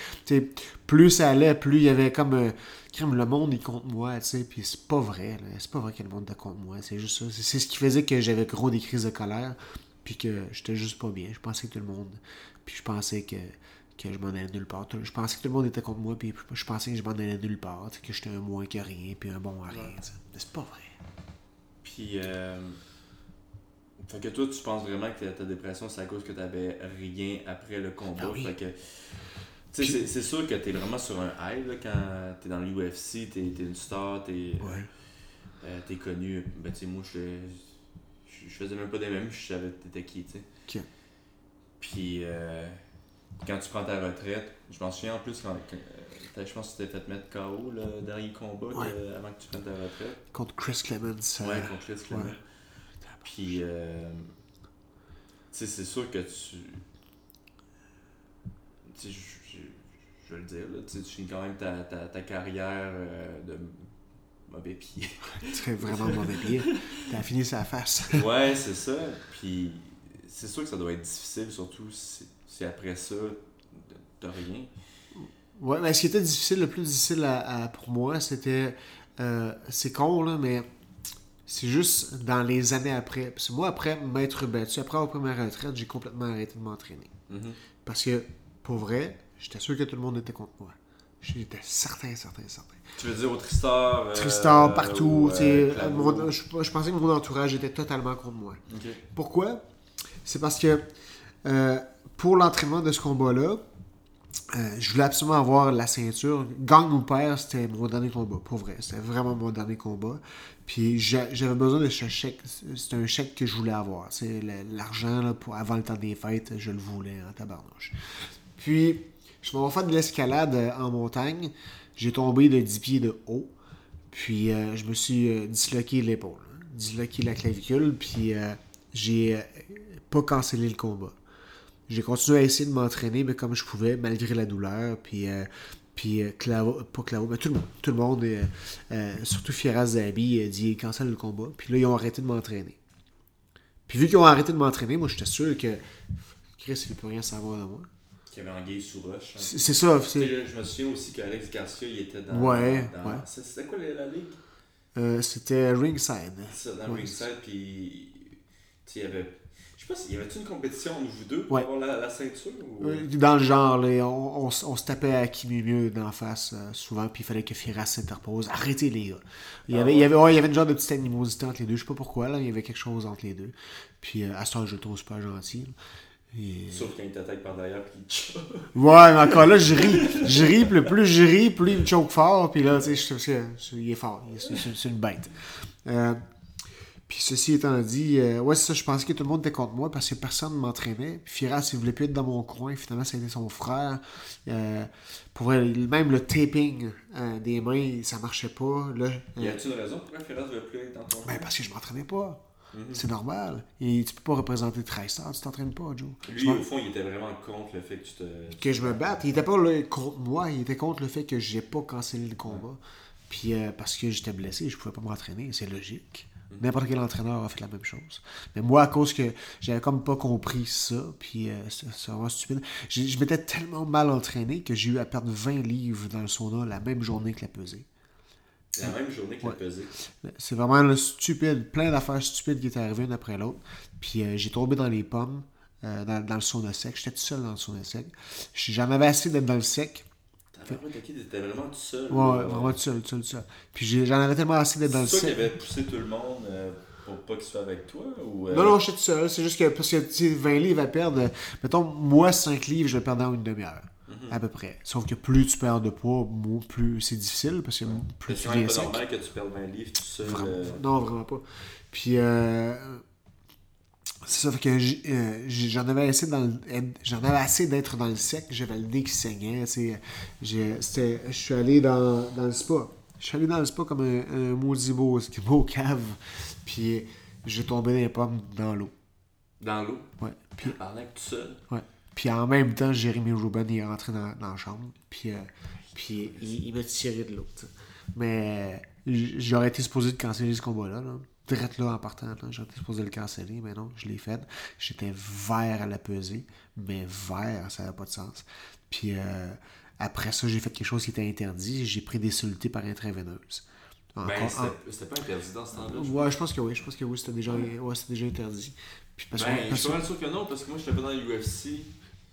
plus ça allait, plus il y avait comme. euh, le monde est contre moi, tu sais, puis c'est pas vrai, c'est pas vrai que le monde est contre moi, c'est juste ça. C'est c'est ce qui faisait que j'avais gros des crises de colère, puis que j'étais juste pas bien. Je pensais que tout le monde, puis je pensais que, que je m'en allais nulle part. Je pensais que tout le monde était contre moi, puis je pensais que je m'en allais nulle part, que j'étais un moins que rien, puis un bon à rien. Mais c'est pas vrai. Puis, euh, fait que toi, tu penses vraiment que ta, dépression, c'est à cause que t'avais rien après le combat? Ah oui. Fait que, tu sais, c'est- sûr que t'es vraiment sur un high là, quand t'es dans l'UFC, t'es es une star, t'es Ouais. euh, t'es connu. Ben, tu sais, moi, je je- je faisais même pas des mêmes, je savais t'étais qui, tu sais. Ok. Puis, euh, quand tu prends ta retraite, je m'en souviens en plus quand. quand- euh, je pense que tu t'es fait mettre KO le dernier combat Ouais. avant que tu prennes ta retraite. Contre Chris Clemens. euh, Ouais, contre Chris Clement. ouais. Puis, euh, tu sais, c'est sûr que tu. Tu sais, je- vais le dire, là, tu finis quand même ta, ta, ta carrière euh, de mauvais pied. Tu serais vraiment mauvais pied. T'as fini sa face. ouais, c'est ça. Puis c'est sûr que ça doit être difficile, surtout si, après ça, t'as rien? Ouais, mais ce qui était difficile, le plus difficile à, à- pour moi, c'était. euh, c'est con, là, mais c'est juste dans les années après. Parce que moi, après m'être battu, après ma retraite, j'ai complètement arrêté de m'entraîner. Mhm. Parce que, pour vrai, j'étais sûr que tout le monde était contre moi. J'étais certain, certain, certain. Tu veux dire au Tristar euh, Tristan, partout, ou, euh, mon- je, je pensais que mon entourage était totalement contre moi. Pourquoi? C'est parce que euh, pour l'entraînement de ce combat-là, euh, je voulais absolument avoir la ceinture. Gang ou père, c'était mon dernier combat, pour vrai. C'était vraiment mon dernier combat. Puis j'a- j'avais besoin de ce chèque. C'était un chèque que je voulais avoir. C'est l'argent avant le temps des fêtes, je le voulais en tabarnouche. Puis je m'en vais faire de l'escalade euh, en montagne. J'ai tombé de 10 pieds de haut. Puis euh, je me suis disloqué l'épaule, hein, disloqué la clavicule, puis j'ai pas cancellé le combat. J'ai continué à essayer de m'entraîner, mais comme je pouvais, malgré la douleur, puis, euh, puis euh, Clavo, pas Clavo, mais tout le monde, tout le monde, euh, euh, surtout Firas Zabi, a dit cancelle le combat, puis là, ils ont arrêté de m'entraîner. Puis vu qu'ils ont arrêté de m'entraîner, moi, j'étais sûr que Chris, il peut rien savoir de moi. Qu'il y avait Anguille sous roche. hein. C'est ça, là, Je me souviens aussi qu'Alex Garcia, il était dans. Ouais, dans- ouais. C'était quoi la, la ligue? Euh, c'était ringside. C'est ça, dans Ouais. Ringside, puis. Tu sais, il y avait. Sais pas s'il y avait-tu une compétition entre vous deux pour Ouais. avoir la, la ceinture ou... Euh, Dans le genre, là, on, on se tapait à qui mieux mieux d'en face euh, souvent, puis il fallait que Firas s'interpose. Arrêtez les gars. Il y, Ah avait, il, y avait, ouais, il y avait une genre de petite animosité entre les deux. Je sais pas pourquoi, là, il y avait quelque chose entre les deux. Puis à ce temps, je le trouve super gentil. Et- Sauf quand il t'attaque par derrière, puis il te chope. Ouais, mais encore là, je ris. Je ris, puis le plus je ris, plus il me choke fort. Puis là, tu sais, il est fort. C'est c'est une bête. Euh, puis ceci étant dit, euh, ouais, c'est ça, je pensais que tout le monde était contre moi parce que personne ne m'entraînait. Puis Firas, il voulait plus être dans mon coin. Finalement, ça a été son frère. Euh, pour vrai, même le taping euh, des mains, ça marchait pas. Là, Y a-tu une raison pourquoi Ferraz veut plus être dans ton ben, parce que je m'entraînais pas. Mhm. C'est normal. Et tu peux pas représenter 13 stars, tu t'entraînes pas, Joe. Lui, au fond, il était vraiment contre le fait que tu te. que je me batte. Il était pas là contre moi, il était contre le fait que j'ai pas cancellé le combat. Puis parce que j'étais blessé, je pouvais pas m'entraîner, c'est logique. N'importe quel entraîneur a fait la même chose. Mais moi, à cause que j'avais comme pas compris ça, puis euh, c'est vraiment stupide. Je m'étais tellement mal entraîné que j'ai eu à perdre 20 livres dans le sauna la même journée que la pesée. La même journée que Ouais. la pesée. C'est vraiment là, stupide, plein d'affaires stupides qui étaient arrivées une après l'autre. Puis euh, j'ai tombé dans les pommes, euh, dans, dans le sauna sec. J'étais tout seul dans le sauna sec. J'en avais assez d'être dans le sec. T'inquiète, t'étais vraiment tout seul. Ouais, vraiment tout seul, tout seul, tout seul. Puis j'en avais tellement assez d'être dans le C'est toi qui sec. avais poussé tout le monde euh, pour pas qu'il soit avec toi ou. euh, Non, non, j'étais tout seul. C'est juste que, parce que, tu sais, 20 livres à perdre, euh, mettons, moi, 5 livres, je le perds dans une demi-heure. Mhm. À peu près. Sauf que plus tu perds de poids, moins- plus c'est difficile, parce que plus C'est tu viens sec. normal que tu perdes 20 livres tout seul. Vraiment- euh, Non, vraiment pas. Puis, euh, c'est ça, fait que euh, j'en avais assez dans le- j'en avais assez d'être dans le sec, j'avais le nez qui saignait, Je suis allé dans, dans le spa. Je suis allé dans le spa comme un, un maudit beau, beau cave. Puis j'ai tombé dans les pommes dans l'eau. Dans l'eau? Ouais. Puis, que tout seul? ouais. Puis en même temps, Jérémy Ruben il est rentré dans, dans la chambre. Puis, euh, puis il, il m'a tiré de l'eau. Mais j'aurais été supposé de canceller ce combat-là. Là. Direct là en partant, été supposé le canceller, mais non, je l'ai fait. J'étais vert à la pesée, mais vert, ça n'avait pas de sens. Puis euh, après ça, j'ai fait quelque chose qui était interdit. J'ai pris des solutés par intraveineuse. Ben, c'était c'était pas interdit dans ce temps-là. Ouais, je pense que oui, je pense que oui, c'était déjà, ouais, déjà interdit. Puis parce Ben, que- je suis pas mal sûr que non, parce que moi, j'étais pas dans l'UFC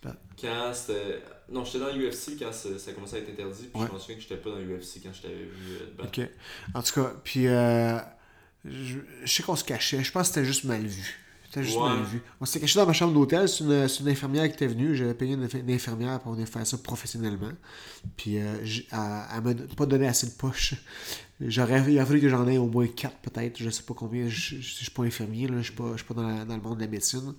Ben. quand c'était. Non, j'étais dans l'UFC quand ça, ça commençait à être interdit, puis Ouais. je me souviens que j'étais pas dans l'UFC quand je t'avais vu euh, battre. Ok. En tout cas, puis euh, je, je sais qu'on se cachait. Je pense que c'était juste mal vu. C'était juste Ouais. mal vu. On s'était caché dans ma chambre d'hôtel. C'est une, c'est une infirmière qui était venue. J'avais payé une, inf- une infirmière pour venir faire ça professionnellement. Puis euh, elle, elle m'a pas donné assez de poches. J'aurais, il a fallu que j'en ai au moins 4 peut-être. Je sais pas combien. Je, je suis pas infirmier. Là. Je suis pas, je suis pas dans, la- dans le monde de la médecine.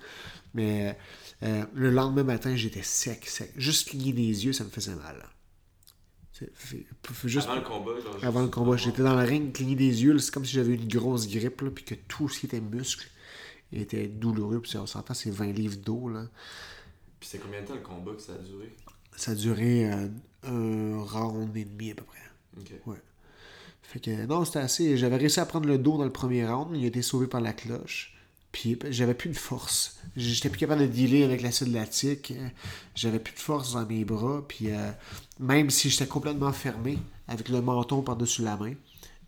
Mais euh, le lendemain matin, j'étais sec, sec. Juste cligner des yeux, ça me faisait mal. Juste Avant le combat, genre. avant le combat. J'étais dans le ring, cligner des yeux. C'est comme si j'avais une grosse grippe, là, puis que tout ce qui était muscle était douloureux. Puis on s'entend, c'est 20 livres d'eau. là. Puis c'est combien de temps le combat que ça a duré? Ça a duré euh, un round et demi à peu près. Ok. Ouais. Fait que non, c'était assez. J'avais réussi à prendre le dos dans le premier round. Il a été sauvé par la cloche. Puis j'avais plus de force. J'étais plus capable de dealer avec l'acide lactique. J'avais plus de force dans mes bras. Puis euh, même si j'étais complètement fermé, avec le menton par-dessus la main,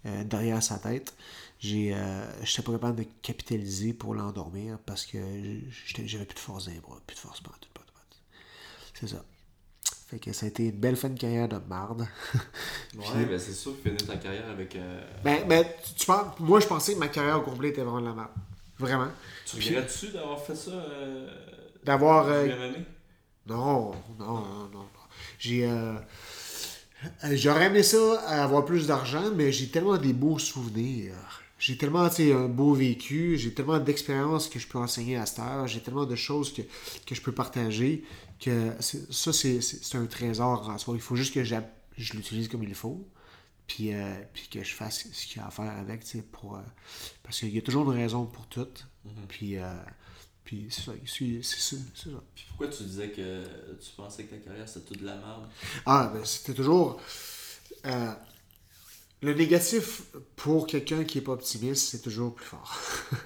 euh, derrière sa tête, j'ai, euh, j'étais pas capable de capitaliser pour l'endormir parce que j'avais plus de force dans les bras. Plus de force pas tout, pas. C'est ça. Fait que ça a été une belle fin de carrière de marde. Ouais, ben c'est sûr que finir ta carrière avec. euh, Ben, ben, tu, tu penses, moi, je pensais que ma carrière au complet était vraiment de la merde. Vraiment. Tu regrettes-tu d'avoir fait ça euh, D'avoir. euh, non, non, non, non. J'ai. euh, J'aurais aimé ça, avoir plus d'argent, mais j'ai tellement des beaux souvenirs. J'ai tellement un beau vécu, j'ai tellement d'expériences que je peux enseigner à cette heure, j'ai tellement de choses que, que je peux partager que ça, c'est un trésor en soi. Il faut juste que je l'utilise comme il faut. Puis, euh, puis que je fasse ce qu'il y a à faire avec, tu sais, pour... euh, parce qu'il y a toujours une raison pour tout. Puis, euh, puis c'est ça, c'est ça. Puis pourquoi tu disais que tu pensais que ta carrière c'était toute de la merde? Ah, ben c'était toujours... le négatif pour quelqu'un qui est pas optimiste, c'est toujours plus fort. tu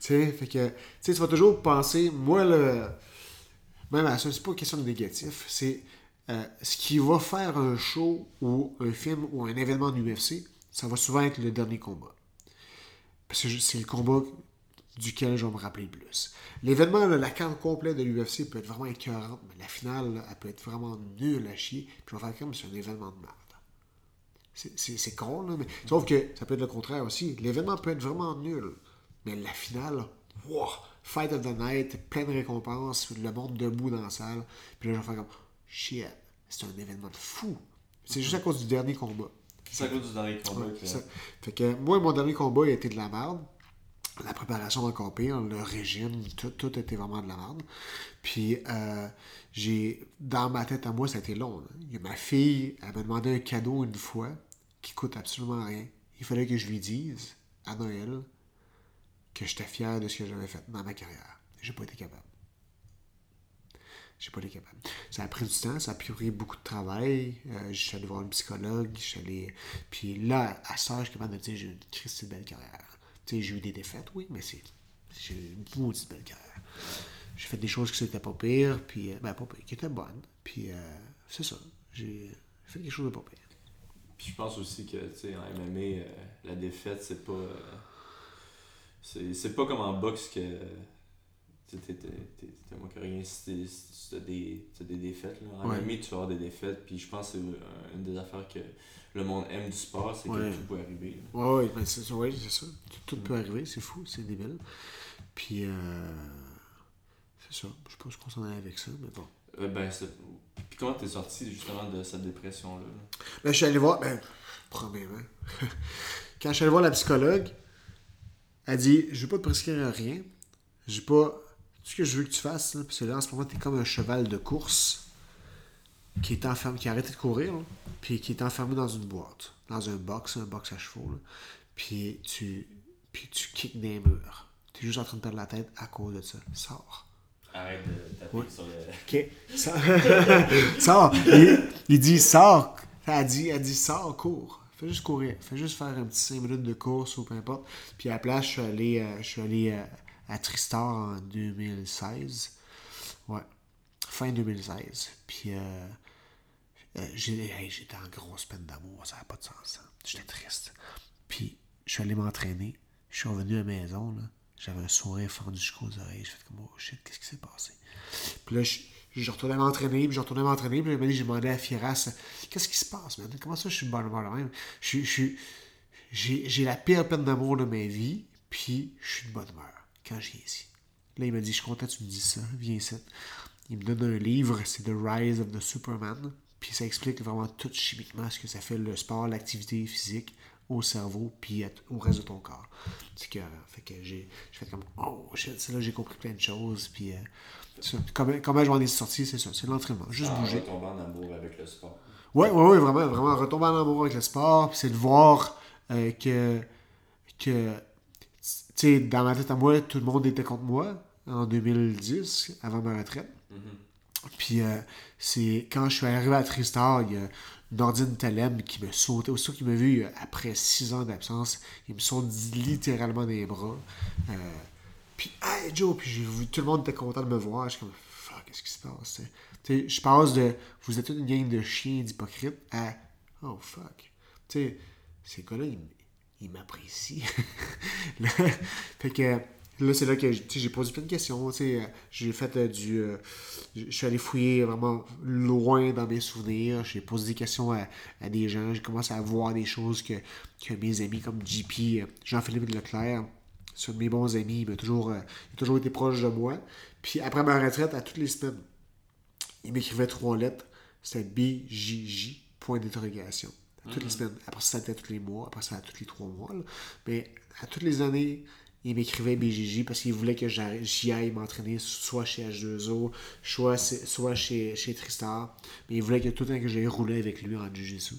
sais, fait que... Tu sais, tu vas toujours penser... Moi, le... Même à ça, c'est pas une question de négatif. C'est... euh, ce qui va faire un show ou un film ou un événement de l'UFC, ça va souvent être le dernier combat. Parce que c'est le combat duquel je vais me rappeler le plus. L'événement, la carte complète de l'UFC peut être vraiment écœurante, mais la finale, elle peut être vraiment nulle à chier. Puis je vais faire comme c'est un événement de merde. C'est- con, là, mais sauf que ça peut être le contraire aussi. L'événement peut être vraiment nul, mais la finale, wow, Fight of the Night, plein de récompenses, le monde debout dans la salle. Puis là, je vais faire comme shit, c'est un événement de fou. C'est juste à cause du dernier combat. C'est à cause du dernier combat Ouais, que. Fait que moi, mon dernier combat il a été de la merde. La préparation encore pire, le régime, tout, tout était vraiment de la merde. Puis, euh, j'ai, dans ma tête à moi, ça a été long. là. Ma fille, elle m'a demandé un cadeau une fois qui coûte absolument rien. Il fallait que je lui dise, à Noël, que j'étais fier de ce que j'avais fait dans ma carrière. J'ai pas été capable. J'ai pas été capable. Ça a pris du temps, ça a pris beaucoup de travail. Euh, je suis allé voir un psychologue, je. Puis là, à ça, je suis capable de dire j'ai une Christie de belle carrière. Tu sais, j'ai eu des défaites, oui, mais c'est... J'ai eu une maudite belle carrière. J'ai fait des choses qui n'étaient pas pires, puis... euh, Ben, pas pires, qui étaient bonnes. Puis, euh, c'est ça. J'ai fait quelque chose de pas pire. Puis je pense aussi que, tu sais, en MMA, euh, la défaite, c'est pas. c'est pas comme en boxe que. T'es- t'es moins que rien si t'as des, des défaites. Là. En Ouais. Tu vas avoir des défaites. Puis je pense que c'est une des affaires que le monde aime du sport, c'est Ouais. que tout peut arriver. là. Ouais, ouais, ben c'est ouais, c'est ça. Tout, tout peut arriver, c'est fou, c'est débile. Puis, euh, c'est ça. Je sais pas ce qu'on s'en est avec ça, mais bon. Euh, ben, Puis comment t'es sorti justement de cette dépression-là? là? Ben, je suis allé voir, ben, premièrement, quand je suis allé voir la psychologue, elle dit Je veux pas te prescrire rien. J'ai pas. Ce que je veux que tu fasses, là, parce que là, en ce moment, t'es comme un cheval de course qui est enfermé, qui a arrêté de courir, là, puis qui est enfermé dans une boîte, dans un box, un box à chevaux, là. puis tu. Puis tu kicks des murs. T'es juste en train de perdre la tête à cause de ça. Sors. Arrête de taper sur le. Ok. Sors. sors. Il, il dit sors. Elle dit, elle dit sors, cours. Fais juste courir. Fais juste faire un petit 5 minutes de course ou peu importe. Puis à la place, je suis allé, euh, je suis allé euh, à Tristar en 2016. Ouais. Fin 2016. Puis euh, euh, j'étais en grosse peine d'amour. Ça n'a pas de sens. hein. J'étais triste. Puis je suis allé m'entraîner. Je suis revenu à la maison. J'avais un sourire fendu jusqu'aux oreilles. J'ai fait comme oh shit, qu'est-ce qui s'est passé? Puis là, je, je retournais m'entraîner, puis je retournais m'entraîner, puis j'ai demandé à Firas, qu'est-ce qui se passe, man? Comment ça, je suis bonne humeur de même? Je, je, j'ai la pire peine d'amour de ma vie, puis je suis de bonne humeur quand je viens ici. Là, il m'a dit, je suis content que tu me dises ça, viens ici. Il me donne un livre, c'est The Rise of the Superman, puis ça explique vraiment tout chimiquement ce que ça fait le sport, l'activité physique au cerveau, puis au reste de ton corps. C'est que, fait que j'ai, fait comme, oh shit, c'est là j'ai compris plein de choses, puis euh, ça. comment, comment je m'en ai sorti, c'est ça, c'est l'entraînement, juste Ah, bouger. tomber en amour avec le sport. Ouais, ouais, ouais, vraiment, vraiment, retomber en amour avec le sport, puis c'est de voir euh, que, que, tu sais, dans ma tête à moi, tout le monde était contre moi en 2010, avant ma retraite. Puis euh, c'est quand je suis arrivé à Tristar, il y a Nordine Talem qui me sautait. Aussitôt qu'il m'a vu après six ans d'absence, il me saute littéralement des bras. Euh, puis, hey Joe, puis j'ai vu tout le monde était content de me voir. Je suis comme, fuck, qu'est-ce qui se passe? je passe de vous êtes une gang de chiens d'hypocrites à oh fuck. Tu sais, ces gars-là, ils, m- ils m'apprécient. Là, fait que là, c'est là que j'ai posé plein de questions. J'ai fait euh, du. euh, je suis allé fouiller vraiment loin dans mes souvenirs. J'ai posé des questions à, des gens. J'ai commencé à voir des choses que, que mes amis comme JP, euh, Jean-Philippe Leclerc, c'est mes bons amis, il m'a toujours, il a toujours été proche de moi. Puis après ma retraite, à toutes les semaines, il m'écrivait trois lettres. C'était BJJ, point d'interrogation. À Toutes les semaines. Après ça, c'était tous les mois. Après ça, tous les trois mois. là. Mais à toutes les années, il m'écrivait BJJ parce qu'il voulait que j'y aille m'entraîner soit chez H2O, soit, soit chez, chez Tristar. Mais il voulait que tout le temps que j'aille rouler avec lui en Jiu-Jitsu.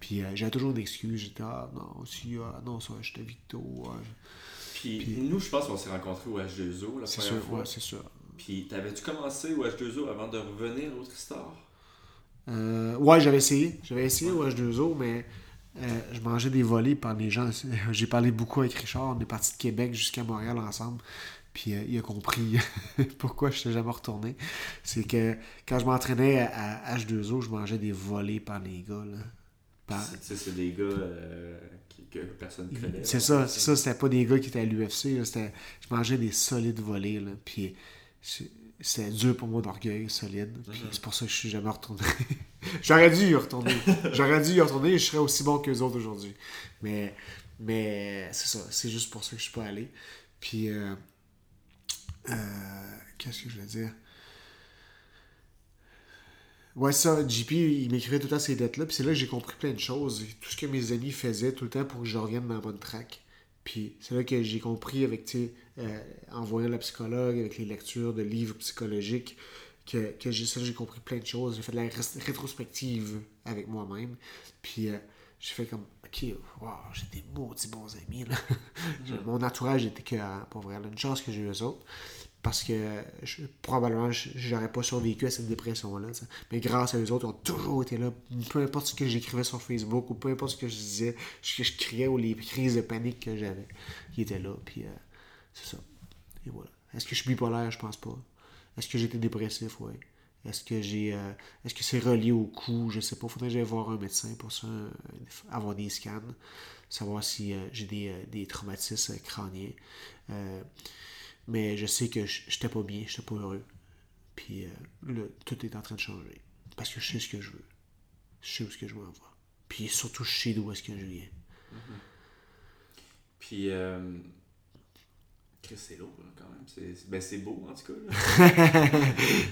Puis euh, j'avais toujours une excuse. J'étais, ah non, si, ah, non, ça, j'étais Victo. ah, Puis, nous, je pense qu'on s'est rencontrés au H2O la c'est première sûr, fois. ouais, c'est sûr. Puis, t'avais-tu commencé au H2O avant de revenir au Tristar? Euh, ouais, j'avais essayé. J'avais essayé au H2O, mais euh, je mangeais des volets par les gens. J'ai parlé beaucoup avec Richard. On est parti de Québec jusqu'à Montréal ensemble. Puis euh, il a compris pourquoi je ne suis jamais retourné. C'est que quand je m'entraînais à, à H2O, je mangeais des volets par les gars. là. Par- C'est- des gars que personne ne connaît. C'est ça, c'est ça, c'était pas des gars qui étaient à l'UFC. Je mangeais des solides volets. Là, puis c'est- dur pour moi d'orgueil, solide. Puis c'est pour ça que je suis jamais retourné. J'aurais dû y retourner. J'aurais dû y retourner et je serais aussi bon que les autres aujourd'hui. Mais, mais c'est ça, c'est juste pour ça que je suis pas allé. Puis, euh, euh, qu'est-ce que je vais dire? Ouais, ça, JP, il m'écrivait tout le temps ces dettes-là, puis c'est là que j'ai compris plein de choses. Tout ce que mes amis faisaient tout le temps pour que je revienne dans la bonne track. Puis c'est là que j'ai compris avec, euh, en voyant la psychologue, avec les lectures de livres psychologiques, que, que j'ai, compris plein de choses. J'ai fait de la ré- rétrospective avec moi-même. Puis euh, j'ai fait comme, ok, wow, j'ai des maudits bons amis, là. Mon entourage était que, pour vrai, là, une chance que j'ai eu eux autres parce que je- probablement j'aurais pas survécu à cette dépression-là. tu sais. Mais grâce à eux autres, ils ont toujours été là. Peu importe ce que j'écrivais sur Facebook ou peu importe ce que je disais, ce que je criais ou les crises de panique que j'avais, ils étaient là. Puis euh, c'est ça. Et voilà. Est-ce que je suis bipolaire? Je pense pas. Est-ce que j'étais dépressif? Oui. Est-ce que j'ai euh, est-ce que c'est relié au cou Je sais pas. Faudrait que j'aille voir un médecin pour ça, euh, avoir des scans, savoir si j'ai des, des traumatismes crâniens. Mais je sais que je j'étais pas bien, j'étais pas heureux. Puis euh, là, tout est en train de changer. Parce que je sais ce que je veux. Je sais où est-ce que je m'en vais. Puis surtout, je sais d'où est-ce que je viens. Puis, euh... Chris, c'est lourd, là, quand même. C'est, ben, c'est beau, en tout cas. là.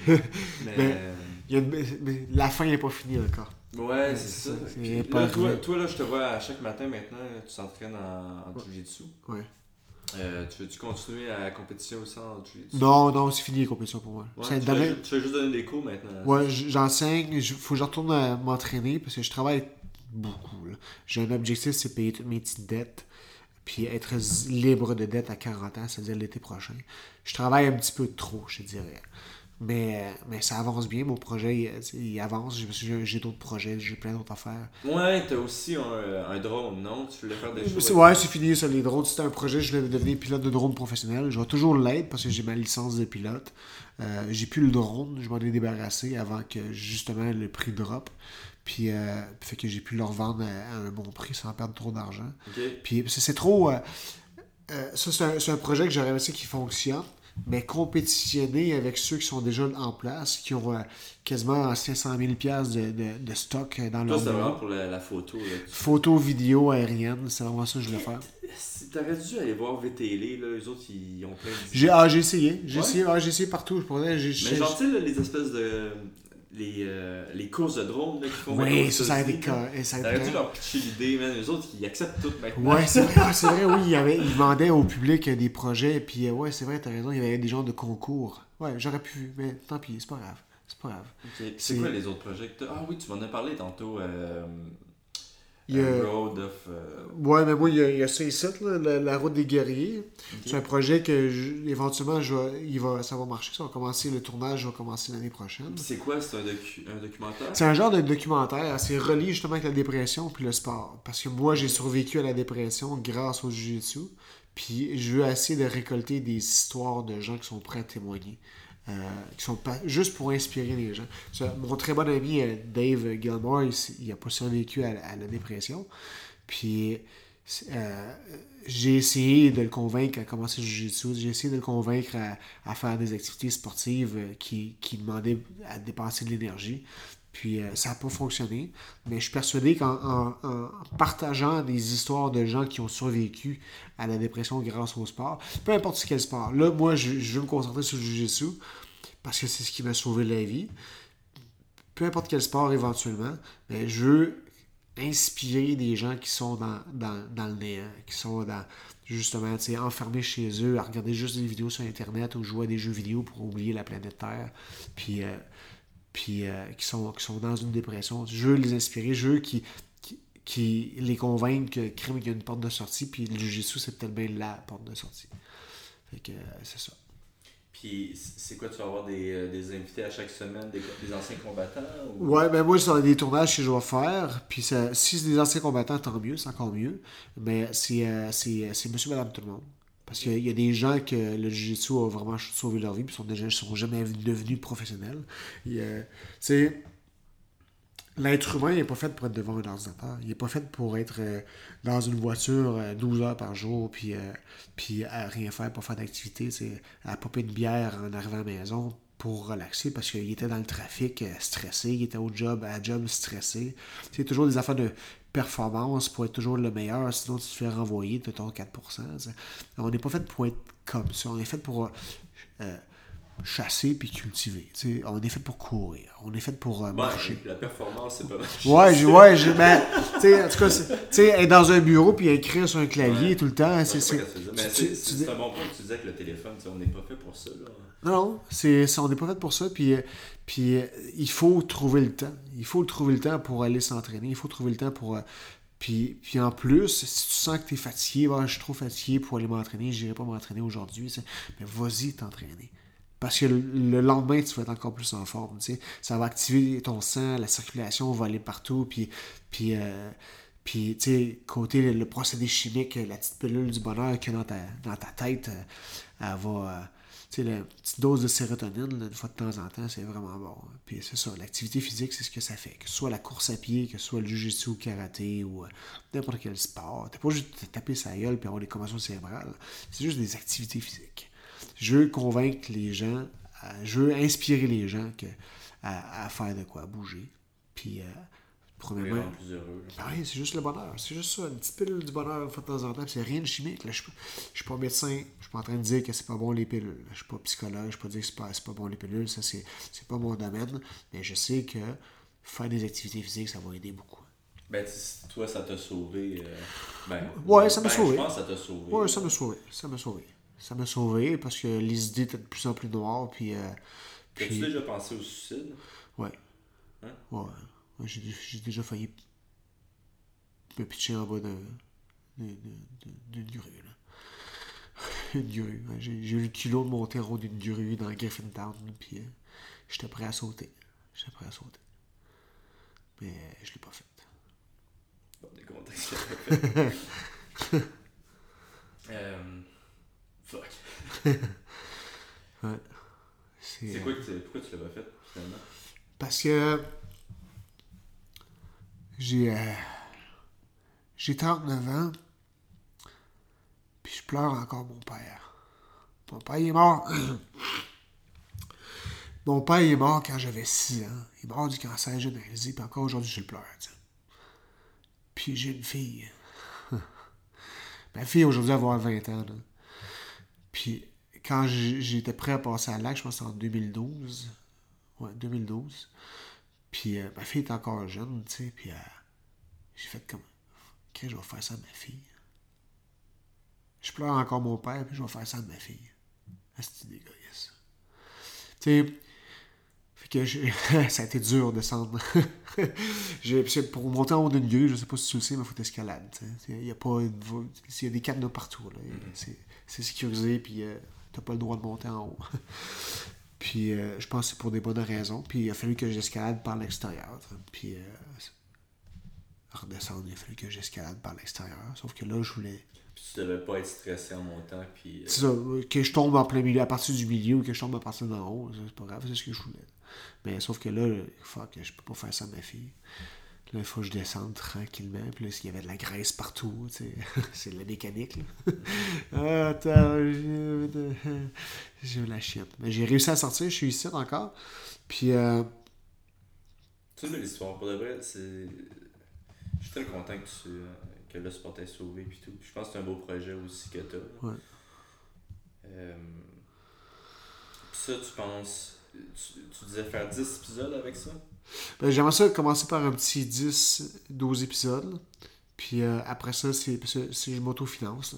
Mais, Ben, euh, Il y a une- mais- la fin n'est pas finie encore. ouais, c'est c'est ça. ça, c'est Puis pas là, toi, là, je te vois à chaque matin maintenant, tu t'entraînes en, en Jiu-Jitsu. Ouais. Euh, tu veux-tu continuer à la compétition aussi en Jiu-Jitsu? Non, non, c'est fini les compétitions pour moi. Ouais, tu, fais juste donner des cours maintenant. Ouais, j'enseigne. Il faut que je retourne à m'entraîner parce que je travaille beaucoup. J'ai un objectif, c'est payer toutes mes petites dettes. Puis être libre de dettes à 40 ans, c'est-à-dire l'été prochain. Je travaille un petit peu trop, je dirais. Mais, mais ça avance bien, mon projet, il, il avance. J'ai- d'autres projets, j'ai plein d'autres affaires. Ouais, t'as aussi un, un drone, non? Tu voulais faire des choses? Ouais, c'est fini ça, les drones. C'était un projet, je voulais devenir pilote de drone professionnel. Je vais toujours l'être parce que j'ai ma licence de pilote. Euh, j'ai plus le drone, je m'en ai débarrassé avant que justement le prix drop. Puis, euh, fait que j'ai pu le revendre à, à un bon prix sans perdre trop d'argent. Puis c'est trop. euh, euh, ça, c'est un, projet que j'aurais aimé qui fonctionne, mais compétitionner avec ceux qui sont déjà en place, qui ont euh, quasiment 500 000 piastres de, de, de stock dans Toi, leur c'est vraiment bureau. pour la, la photo. Là. Tu- Photo, vidéo, aérienne, c'est vraiment ça que je voulais faire. Si T'aurais dû aller voir VTL, là, eux autres, ils ont plein de. J'ai ah, j'ai essayé. J'ai Ouais? essayé, ah, j'ai essayé partout. Je pourrais, j'ai, Mais genre, tu sais, les espèces de. Les, euh, les courses de drones là, qui font Oui, ça, ça a été États-unis, ca- là. ça a été T'aurais dû leur pitcher l'idée, man. Eux autres, ils acceptent tout maintenant. Ouais, c'est vrai, ah, c'est vrai, oui, il, y avait, il vendait au public des projets, puis euh, ouais, c'est vrai, t'as raison, il y avait des genres de concours. Ouais, j'aurais pu, mais tant pis, c'est pas grave. C'est pas grave. C'est quoi les autres projets que t'as? Ah oui, tu m'en as parlé tantôt. Euh... Il y a- Road of. euh, Ouais, mais moi, il y a, il y a ça ici, là, la, la route des guerriers. C'est un projet que, je- éventuellement, je vais- il va, ça va marcher. Ça va commencer, le tournage va commencer l'année prochaine. C'est quoi? C'est un, docu- un documentaire? C'est un genre de documentaire. C'est relié justement avec la dépression puis le sport. Parce que moi, j'ai survécu à la dépression grâce au jiu-jitsu. Puis je veux essayer de récolter des histoires de gens qui sont prêts à témoigner. Euh, qui sont pas, juste pour inspirer les gens. Mon très bon ami euh, Dave Gilmore, il, il a pas survécu à, la- dépression. Puis euh, j'ai essayé de le convaincre à commencer le jiu-jitsu. J'ai essayé de le convaincre à, à faire des activités sportives euh, qui, qui demandaient à dépenser de l'énergie. Puis euh, ça n'a pas fonctionné. Mais je suis persuadé qu'en en- en partageant des histoires de gens qui ont survécu à la dépression grâce au sport, peu importe quel sport, là, moi, je, veux me concentrer sur le jiu-jitsu parce que c'est ce qui m'a sauvé la vie. Peu importe quel sport éventuellement, mais je veux inspirer des gens qui sont dans, dans, le néant, qui sont dans, justement enfermés chez eux, à regarder juste des vidéos sur Internet ou jouer à des jeux vidéo pour oublier la planète Terre, puis, euh, puis euh, qui, sont, qui sont dans une dépression. Je veux les inspirer, je veux qu'ils qui, qui les convaincre que crime qu'il y a une porte de sortie, puis le Jiu-Jitsu, c'est peut-être bien la porte de sortie. Fait que euh, c'est ça. Puis c'est quoi Tu vas avoir des, euh, des invités à chaque semaine, des, des anciens combattants ou... Ouais, ben moi, c'est des tournages que je vais faire. Puis ça, si c'est des anciens combattants, tant mieux, c'est encore mieux. Mais c'est euh, c'est c'est monsieur, madame, tout le monde. Parce qu'il y a des gens que le jiu-jitsu a vraiment sauvé leur vie, puis sont déjà sont jamais devenus professionnels. Euh, l'être humain n'est pas fait pour être devant un ordinateur. Il n'est pas fait pour être euh, dans une voiture euh, 12 heures par jour, puis, euh, puis à rien faire, pas faire d'activité, à popper une bière en arrivant à la maison pour relaxer parce qu'il était dans le trafic euh, stressé, il était au job, à job stressé. C'est toujours des affaires de performance pour être toujours le meilleur, sinon tu te fais renvoyer, tu ton 4%. tu sais. On n'est pas fait pour être comme ça, on est fait pour euh, chasser puis cultiver. On est fait pour courir, on est fait pour euh, Ouais, marcher. la performance, c'est pas mal. Ouais, je, ouais, je, ben, en tout cas, c'est- tu sais, être dans un bureau puis écrire sur un clavier Ouais. tout le temps, c'est. c'est- un bon point que tu disais avec le téléphone, on n'est pas fait pour ça. Là. Non, non, c'est, on n'est pas fait pour ça. Puis, euh, puis euh, il faut trouver le temps. Il faut trouver le temps pour aller s'entraîner. Il faut trouver le temps pour. puis, puis en plus, si tu sens que tu es fatigué, je suis trop fatigué pour aller m'entraîner, je n'irai pas m'entraîner aujourd'hui, mais vas-y t'entraîner. Parce que le, le lendemain, tu vas être encore plus en forme. Ça va activer ton sang, la circulation va aller partout. Puis, puis, euh, puis tu sais, côté le, procédé chimique, la petite pilule du bonheur a dans ta, dans ta tête, euh, elle va. euh, tu sais, la petite dose de sérotonine, une fois de temps en temps, c'est vraiment bon. Puis c'est ça, l'activité physique, c'est ce que ça fait. Que ce soit la course à pied, que ce soit le jujitsu, le karaté ou n'importe quel sport. T'as pas juste te taper sa gueule puis avoir des commotions cérébrales. C'est juste des activités physiques. Je veux convaincre les gens, je veux inspirer les gens que, à, à faire de quoi, à bouger. Puis, euh, premièrement, plus heureux. ben oui, c'est juste le bonheur. C'est juste ça, une petite pilule du bonheur de temps en temps. C'est rien de chimique. Là. Je ne suis pas médecin. Je suis pas en train de dire que c'est pas bon les pilules. Je suis pas psychologue. Je suis pas dire que c'est pas, pas bon les pilules. Ça, c'est, pas mon domaine. Mais je sais que faire des activités physiques, ça va aider beaucoup. Ben, toi, ça t'a sauvé. euh, Ben, Ouais, ça m'a ben, sauvé. Je pense que ça t'a sauvé. Ouais, ça m'a sauvé. Ça m'a sauvé. Ça m'a sauvé parce que les idées étaient de plus en plus noires. Puis, euh, As-tu puis- déjà pensé au suicide? Ouais. Hein? Ouais. Ouais, j'ai, déjà failli me pitcher en bas d'un- d'un- d'une grue. Là. Une grue. J'ai, eu le culot de monter en haut d'une grue dans Griffintown. Puis euh, j'étais prêt à sauter. J'étais prêt à sauter. Mais euh, je l'ai pas fait. Bon, des contextes. euh, fuck. Ouais. C'est, C'est euh, quoi que pourquoi tu l'as pas fait, finalement? Parce que j'ai euh, j'ai 39 ans, puis je pleure encore mon père. Mon père il est mort. mon père il est mort quand j'avais 6 ans. Il est mort du cancer généralisé, puis encore aujourd'hui je le pleure. tu sais. Puis j'ai une fille. Ma fille aujourd'hui elle va avoir 20 ans. là. Puis quand j'étais prêt à passer à l'acte, je pense en 2012. Ouais, 2012. Puis euh, ma fille est encore jeune, tu sais, puis euh, j'ai fait comme, qu'est-ce que je vais faire ça à ma fille? Je pleure encore mon père, puis je vais faire ça à ma fille. C'est dégueulasse. Tu sais, Fait que ça a été dur de descendre. Pour monter en haut d'une grue, je sais pas si tu le sais, mais il faut escalade. Il y a pas une y a des cadenas partout. là. C'est, c'est sécurisé, puis euh, t'as pas le droit de monter en haut. puis euh, je pense que c'est pour des bonnes raisons. Puis il a fallu que j'escalade par l'extérieur. Puis euh, redescendre, il a fallu que j'escalade par l'extérieur. Sauf que là, je voulais. Puis tu devais pas être stressé en montant. Puis, euh, C'est ça, que je tombe en plein milieu, à partir du milieu ou que je tombe à partir d'en haut, c'est pas grave, c'est ce que je voulais. Mais sauf que là, fuck, je peux pas faire ça à ma fille. Là, il faut que je descende tranquillement. Puis là, il y avait de la graisse partout, tu c'est de la mécanique, là. ah, attends, j'ai eu la chienne. Mais j'ai réussi à sortir, je suis ici encore. Puis, euh, C'est une belle histoire. Pour de vrai, c'est. Je suis très content que, tu, euh, que le sport t'ait sauvé. Puis tout. Je pense que c'est un beau projet aussi que t'as. là. Ouais. Euh, Puis ça, tu penses. Tu, tu disais faire 10 épisodes avec ça? Ben, J'aimerais ça commencer par un petit 10, 12 épisodes. Puis euh, après ça, c'est je m'autofinance.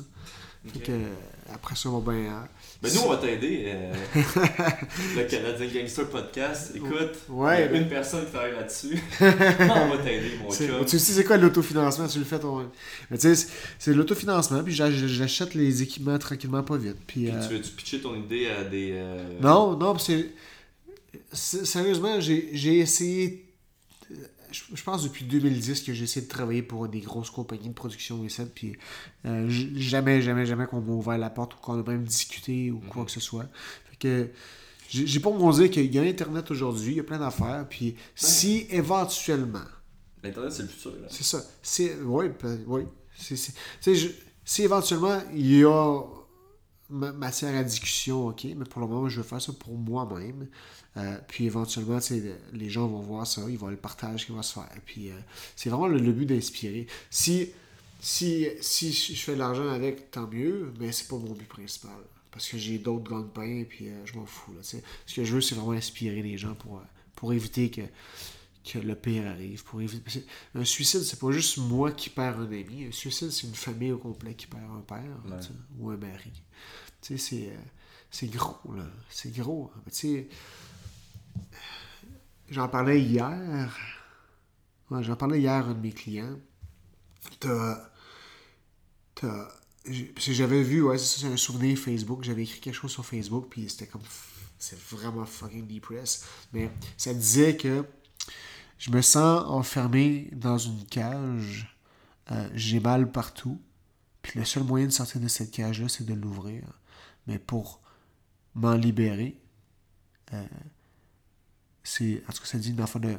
Fait que, euh, après ça, on va bien. euh, Ben nous, on va t'aider. euh, le Canadien Gangster Podcast. Écoute, Ouais, il y a ben- une personne qui travaille là-dessus. on va t'aider, mon chum. tu sais, c'est quoi l'autofinancement? Tu le fais toi Mais tu sais, c'est- l'autofinancement. Puis j'a- j'achète les équipements tranquillement, pas vite. Puis, Puis euh, tu veux-tu pitcher ton idée à des. euh, Non, non, c'est. Sérieusement, j'ai essayé. Je, je pense depuis 2010 que j'ai essayé de travailler pour des grosses compagnies de production et ça, puis euh, jamais, jamais, jamais qu'on m'a ouvert la porte ou qu'on a même discuté ou quoi que ce soit. Fait que j'ai pas mon dire qu'il y a Internet aujourd'hui, il y a plein d'affaires, puis si éventuellement, L'Internet, c'est le futur. Là. c'est ça. Oui, oui. Si éventuellement il y a matière à discussion, ok, mais pour le moment, je veux faire ça pour moi-même. Euh, puis éventuellement, les gens vont voir ça, ils vont le partage qui va se faire. Puis euh, c'est vraiment le, but d'inspirer. Si, si, si je fais de l'argent avec, tant mieux, mais c'est pas mon but principal. Parce que j'ai d'autres gagne-pain, puis euh, je m'en fous. Là. Ce que je veux, c'est vraiment inspirer les gens pour, pour éviter que, que le pire arrive. Pour éviter... Un suicide, c'est pas juste moi qui perds un ami. Un suicide, c'est une famille au complet qui perd un père Ouais. ou un mari. Tu sais, c'est, euh, c'est gros, là. C'est gros. Mais tu sais, j'en parlais hier. Ouais, j'en parlais hier à un de mes clients. T'as. T'as. j'ai- Parce que j'avais vu, ouais, c'est ça, c'est un souvenir Facebook. J'avais écrit quelque chose sur Facebook, puis c'était comme. C'est vraiment fucking depressed. Mais ça disait que je me sens enfermé dans une cage. euh, j'ai mal partout. Puis le seul moyen de sortir de cette cage-là, c'est de l'ouvrir. Mais pour m'en libérer, euh, c'est. En tout cas, ça dit, fond, de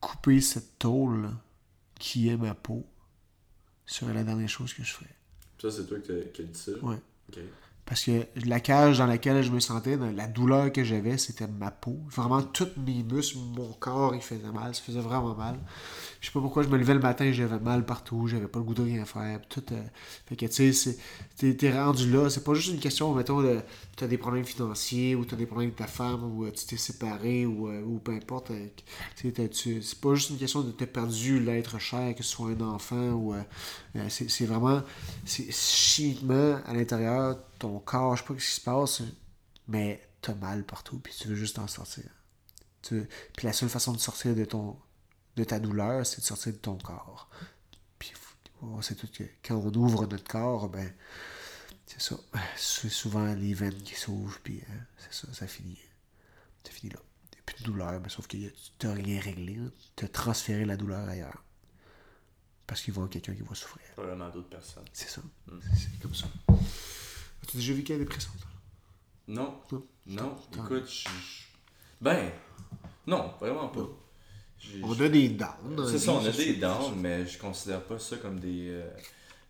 couper cette tôle qui est ma peau serait la dernière chose que je ferais. Ça, c'est toi qui as, dit ça? Ouais. Ok. Parce que la cage dans laquelle je me sentais, la douleur que j'avais, c'était ma peau. Vraiment, tous mes muscles, mon corps, il faisait mal. Ça faisait vraiment mal. Je sais pas pourquoi je me levais le matin, j'avais mal partout, j'avais pas le goût de rien faire. Tout, euh, Fait que, tu sais, t'es, rendu là. C'est pas juste une question, mettons, de t'as des problèmes financiers, ou t'as des problèmes avec ta femme, ou euh, tu t'es séparé, ou, euh, ou peu importe. c'est pas juste une question de t'as perdu l'être cher, que ce soit un enfant, ou. c'est, vraiment. C'est chimiquement, à l'intérieur, ton corps, je sais pas ce qui se passe, mais t'as mal partout, puis tu veux juste en sortir. Tu Puis la seule façon de sortir de ton de ta douleur, c'est de sortir de ton corps. Puis on sait tout que quand on ouvre notre corps, ben c'est ça. C'est souvent les veines qui s'ouvrent, puis euh, c'est ça, ça finit. Ça finit là. Il n'y a plus de douleur, mais sauf que tu n'as rien réglé. Tu as transféré la douleur ailleurs. Parce qu'il va y avoir quelqu'un qui va souffrir. Probablement d'autres personnes. C'est ça. C'est- C'est comme ça. As-tu déjà vécu la dépression? toi? Non. Non? Non. Écoute, je. Ben. Non, vraiment pas. On a des downs. C'est ça, on a des downs, mais je considère pas ça comme des euh,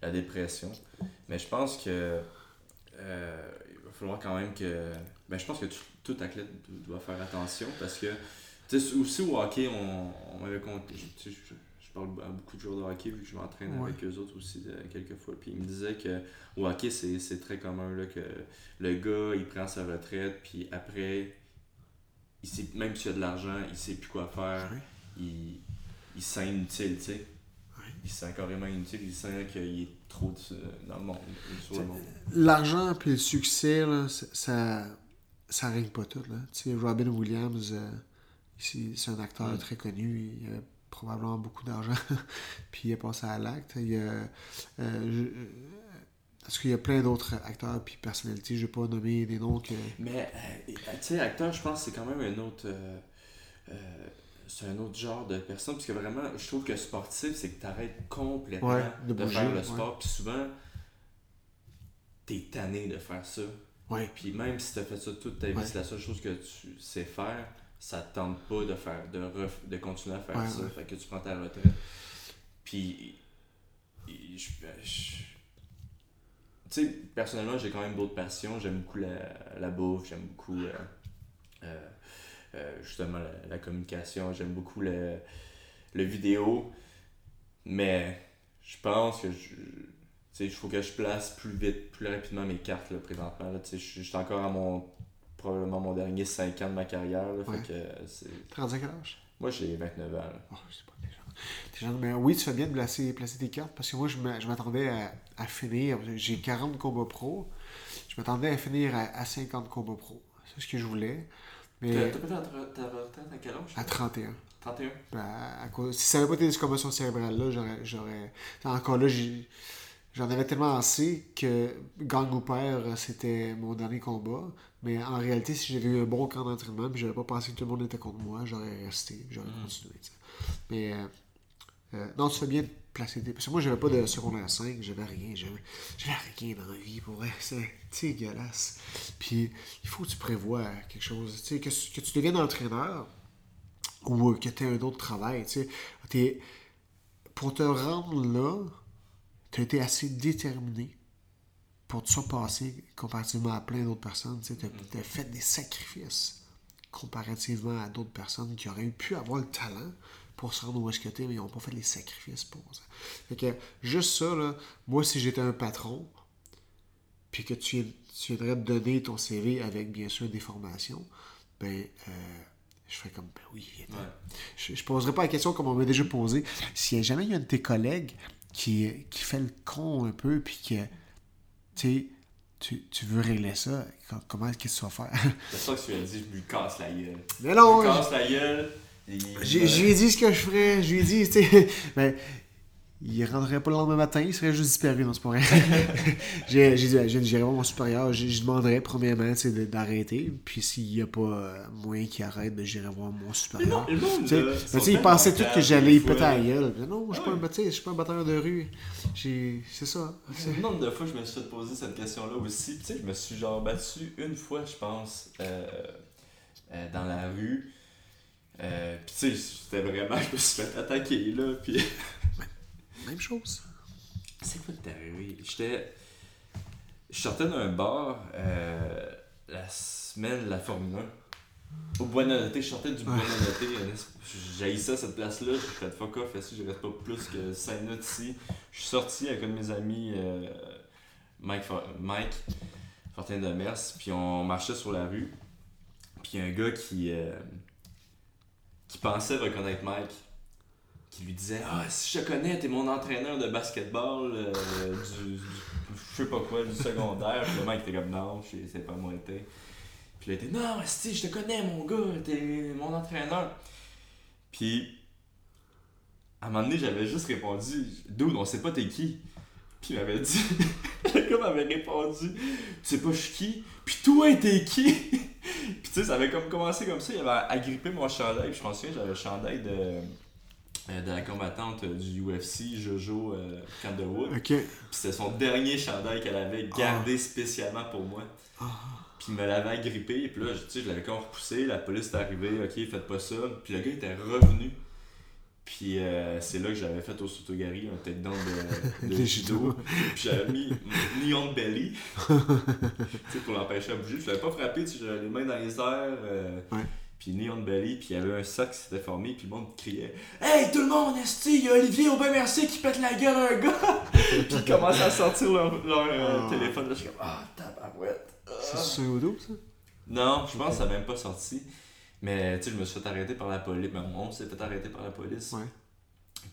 la dépression. Mais je pense que euh, il va falloir quand même que. Ben, je pense que tout athlète do- doit faire attention parce que tu sais, aussi au hockey, on, on m'avait compté. Je, parle à beaucoup de joueurs de hockey vu que je m'entraîne Ouais. avec eux autres aussi quelques fois. Puis ils me disaient que au hockey, c'est très commun là, que le gars il prend sa retraite, puis après, il sait, même s'il a de l'argent, il sait plus quoi faire. Il, il se sent inutile, tu sais. Il se sent carrément inutile, il sent qu'il est trop de- dans le monde. L'argent puis le succès, là, ça- ça, règle pas tout. Là. Tu sais, Robin Williams, euh, ici, c'est un acteur Mm. très connu. Il a probablement beaucoup d'argent. Puis il est passé à l'acte. Il y a. euh, je- euh, parce qu'il y a plein d'autres acteurs puis personnalités. Je vais pas nommer des noms que. Mais, euh, tu sais, acteur, je pense que c'est quand même un autre. euh, euh, c'est un autre genre de personne. Parce que vraiment, je trouve que sportif, c'est que tu arrêtes complètement Ouais, de, faire le ouais. sport. Puis souvent, t'es tanné de faire ça. Ouais. Puis même si t'as fait ça toute ta vie, c'est la seule chose que tu sais faire, ça te tente pas de faire de, ref- de continuer à faire ça. Fait que tu prends ta retraite. Puis je, je- tu sais, personnellement, j'ai quand même d'autres passions. J'aime beaucoup la, la bouffe, j'aime beaucoup euh, euh, justement la, la communication, j'aime beaucoup le, le vidéo. Mais je pense que je. Tu sais, il faut que je place plus vite, plus rapidement mes cartes là, présentement. Là, Tu sais, je suis encore à mon. probablement mon dernier 5 ans de ma carrière. Là, Ouais. fait que euh, c'est- 35 quel âge? Moi j'ai 29 ans. là. Oh, je sais pas, jeune, mais oui, tu fais bien de placer, placer tes cartes parce que moi, je m'a- je m'attendais à, à finir. J'ai 40 combats pro. Je m'attendais à finir à, à 50 combats pro. C'est ce que je voulais. Mais t'as pas ta retraite à quel âge? À 31. 31 Ben, à cause, si ça n'avait pas été des commotions cérébrales-là, j'aurais, j'aurais. Encore là, j'ai- j'en avais tellement assez que gang ou père, c'était mon dernier combat. Mais en réalité, si j'avais eu un bon camp d'entraînement puis j'avais pas pensé que tout le monde était contre moi, j'aurais resté, j'aurais continué. tu sais. Mais euh, euh, non, tu fais bien Parce que moi, j'avais pas de secondaire 5, j'avais rien. J'avais, rien dans la vie, pour. C'est dégueulasse. Puis il faut que tu prévois quelque chose. Tu sais, que, tu deviennes entraîneur ou euh, que tu aies un autre travail. Tu sais, pour te rendre là, tu as été assez déterminé pour te surpasser comparativement à plein d'autres personnes. Tu as, fait des sacrifices comparativement à d'autres personnes qui auraient pu avoir le talent pour se rendre où est-ce que t'es, mais ils n'ont pas fait les sacrifices pour ça. Fait que juste ça, là, moi, si j'étais un patron, puis que tu, tu viendrais te donner ton CV avec, bien sûr, des formations, ben, euh, je ferais comme, ben oui, viens Ouais. je, je poserai pas la question comme on m'a déjà posé. S'il y a jamais il y a un de tes collègues qui, qui fait le con un peu, puis que, tu sais, tu, tu veux régler ça, com- comment est-ce que tu vas faire? C'est ça que tu as dit, je lui casse la gueule. Mais non, je lui casse la gueule. J'ai- je lui ai dit ce que je ferais, je lui ai dit, tu sais, ben, il rentrerait pas le lendemain matin, il serait juste disparu, non, c'est pas vrai. j'ai j'ai dit, j'ai- j'irai voir mon supérieur, je demanderais premièrement, tu sais, de- d'arrêter, puis s'il y a pas euh, moyen qu'il arrête, ben, j'irai voir mon supérieur. Le monde, Tu sais, là, ben, tout que j'allais y péter à la gueule. Ben Non, je suis pas un ouais. bâtard, je suis pas un batteur de rue. J'ai- C'est ça. c'est- Le nombre de fois je me suis fait poser cette question-là aussi. Tu sais, je me suis genre battu une fois, je pense, euh, euh, dans la rue. Euh, puis tu sais, c'était vraiment, je me suis fait attaquer là. Puis Même chose. c'est quoi qui arrivé? J'étais. Je sortais d'un bar euh, la semaine de la Formule 1. Au Buonanotte, je sortais du Buonanotte. J'ai ça cette place-là. J'ai fait fuck off, ici, je reste pas plus que 5 minutes ici? Je suis sorti avec un de mes amis, euh, Mike, For- Mike Fortin de Mers, puis on marchait sur la rue. Puis un gars qui, euh, qui pensait reconnaître Mike qui lui disait Ah, si je te connais, t'es mon entraîneur de basketball euh, du, je sais pas quoi, du secondaire. Puis le mec était comme Non, c'est pas moi, t'es. Puis il était Non, si, je te connais, mon gars, t'es mon entraîneur. Puis, à un moment donné, j'avais juste répondu Dude, on sait pas t'es qui. Puis il m'avait dit Le gars m'avait répondu Tu sais pas je suis qui Puis toi, t'es qui? Puis tu sais, ça avait comme commencé comme ça. Il avait agrippé mon chandail. Puis je me souviens, j'avais le chandail de, euh, de la combattante du UFC, Jojo euh. Ok. Puis c'était son dernier chandail qu'elle avait gardé spécialement pour moi. Puis il me l'avait agrippé, puis là, je- tu sais, je l'avais comme repoussé, la police est arrivée, ok, faites pas ça. Puis le gars était revenu. Puis euh, c'est là que j'avais fait au Sotogari un takedown de, de De judo. Puis j'avais mis knee on belly. pour l'empêcher à bouger. Je l'avais pas frappé, j'avais les mains dans les airs. euh, Ouais. Puis knee on belly, puis il y avait un sac qui s'était formé, puis le monde criait Hey tout le monde, esti, il y a Olivier Aubin Mercier qui pète la gueule à un gars Puis ils commençaient à sortir leur, leur, euh, Ah. téléphone. Là, je suis comme Ah, tabarouette. Ah. C'est sur auto, ça? Non, je pense que ça n'a même pas sorti. Mais tu sais, je me suis fait arrêter par la police. Ben, on s'est fait arrêter par la police. Ouais.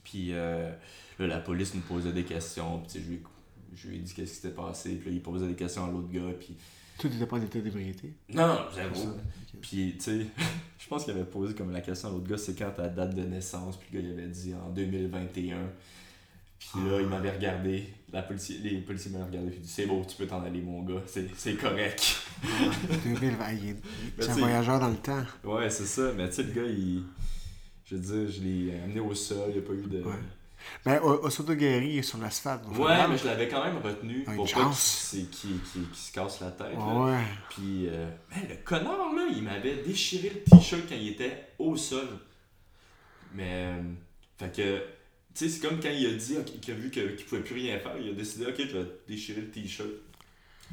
Puis euh, là, la police nous posait des questions. Puis tu sais, je lui, je lui ai dit qu'est-ce qui s'était passé, puis là, il posait des questions à l'autre gars, puis Tout n'était pas en état d'ébriété? non, non, zéro. Puis, tu sais, je pense qu'il avait posé comme la question à l'autre gars, c'est quand ta date de naissance, puis le gars, il avait dit en 2021. Puis là, il m'avait regardé, la policier, les policiers regardé, puis il dit c'est bon, tu peux t'en aller, mon gars, c'est c'est correct. 2020, il est- c'est un voyageur dans le temps. Ouais, c'est ça, mais tu sais, le gars, il. Je veux dire, je l'ai amené au sol, il n'y a pas eu de. Ouais. Ben, est sur l'asphalte. Ouais, mais je l'avais quand même retenu Ah, une pour pas chance. qu'il qu'il- qu'il- qu'il se casse la tête. là. Ouais. Puis, euh, man, le connard, là, il m'avait déchiré le t-shirt quand il était au sol. Mais, euh, fait que, sais, c'est comme quand il a dit qu'il a vu qu'il pouvait plus rien faire, il a décidé, ok, je vais déchirer le t-shirt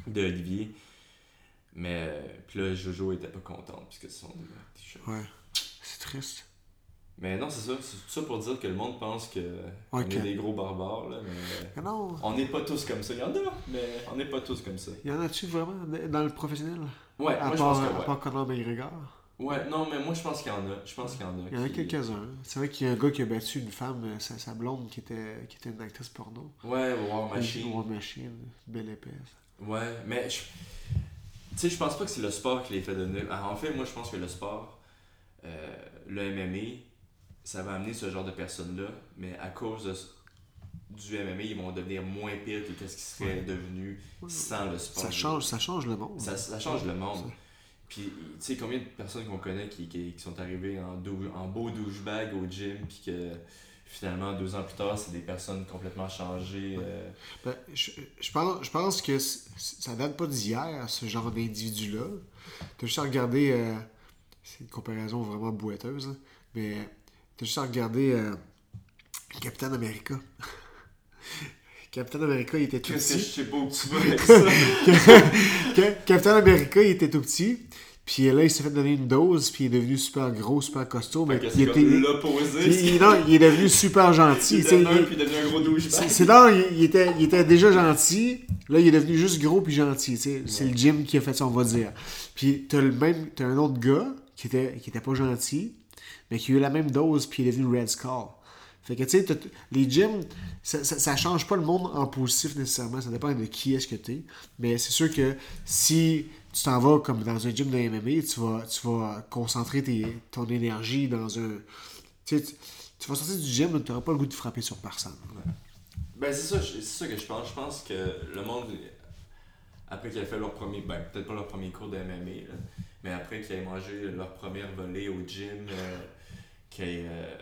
de Olivier. Mais, euh, puis là, Jojo était pas content puisque c'est son t-shirt. Ouais. C'est triste. Mais non, c'est ça, c'est tout ça pour dire que le monde pense que on est des gros barbares, là, mais Mais non. on n'est pas tous comme ça. Il y en a, mais on n'est pas tous comme ça. Y en a-tu vraiment dans le professionnel? Ouais, À moi je part, pense que à part Conor McGregor. Ouais, non, mais moi je pense qu'il y en a. Je pense qu'il y en a. Il y en a qui- quelques-uns. C'est vrai qu'il y a un gars qui a battu une femme, euh, sa, sa blonde, qui était, qui était une actrice porno. Ouais, War Machine. War Machine. Belle épaisse. Ouais, mais je... tu sais, je pense pas que c'est le sport qui les fait devenir. Ah, En fait, moi je pense que le sport, euh, le MMA, ça va amener ce genre de personnes-là, mais à cause de... du MMA, ils vont devenir moins pires que qu'est-ce qu'ils seraient devenus sans le sport. Ça change, ça change le monde. Ça, ça change le monde. Puis, tu sais, combien de personnes qu'on connaît qui, qui, qui sont arrivées en, dou- en beau douchebag au gym, puis que finalement, deux ans plus tard, c'est des personnes complètement changées. euh, Ben, je, je pense, je pense que ça date pas d'hier, ce genre d'individu-là. T'as juste à regarder. euh, c'est une comparaison vraiment boiteuse, là, mais t'as juste à regarder euh, Captain America. Captain America, il était tout Qu'est-ce que je petit. sais pas où tu vas avec ça? Ca- Captain America, il était tout petit. Puis là, il s'est fait donner une dose, puis il est devenu super gros, super costaud. Mais il était. l'opposé. il- non, il est devenu super gentil. Il tu sais, était un, il- puis il est devenu un gros douchebag. c'est là, il, était, il était déjà gentil. Là, il est devenu juste gros puis gentil. C'est le gym qui a fait ça, on va dire. Puis t'as le même, t'as un autre gars qui était, qui était pas gentil, mais qui a eu la même dose puis il est devenu Red Skull. Fait que tu sais, les gyms, ça, ça, change pas le monde en positif nécessairement. Ça dépend de qui est-ce que t'es. Mais c'est sûr que si tu t'en vas comme dans un gym de MMA, tu vas, tu vas concentrer tes- ton énergie dans un. Tu tu, vas sortir du gym, tu n'auras pas le goût de frapper sur personne. Ben, c'est ça, c'est ça que je pense. Je pense que le monde, après qu'ils aient fait leur premier, ben, peut-être pas leur premier cours de MMA, mais après qu'ils aient mangé leur première volée au gym, euh, euh,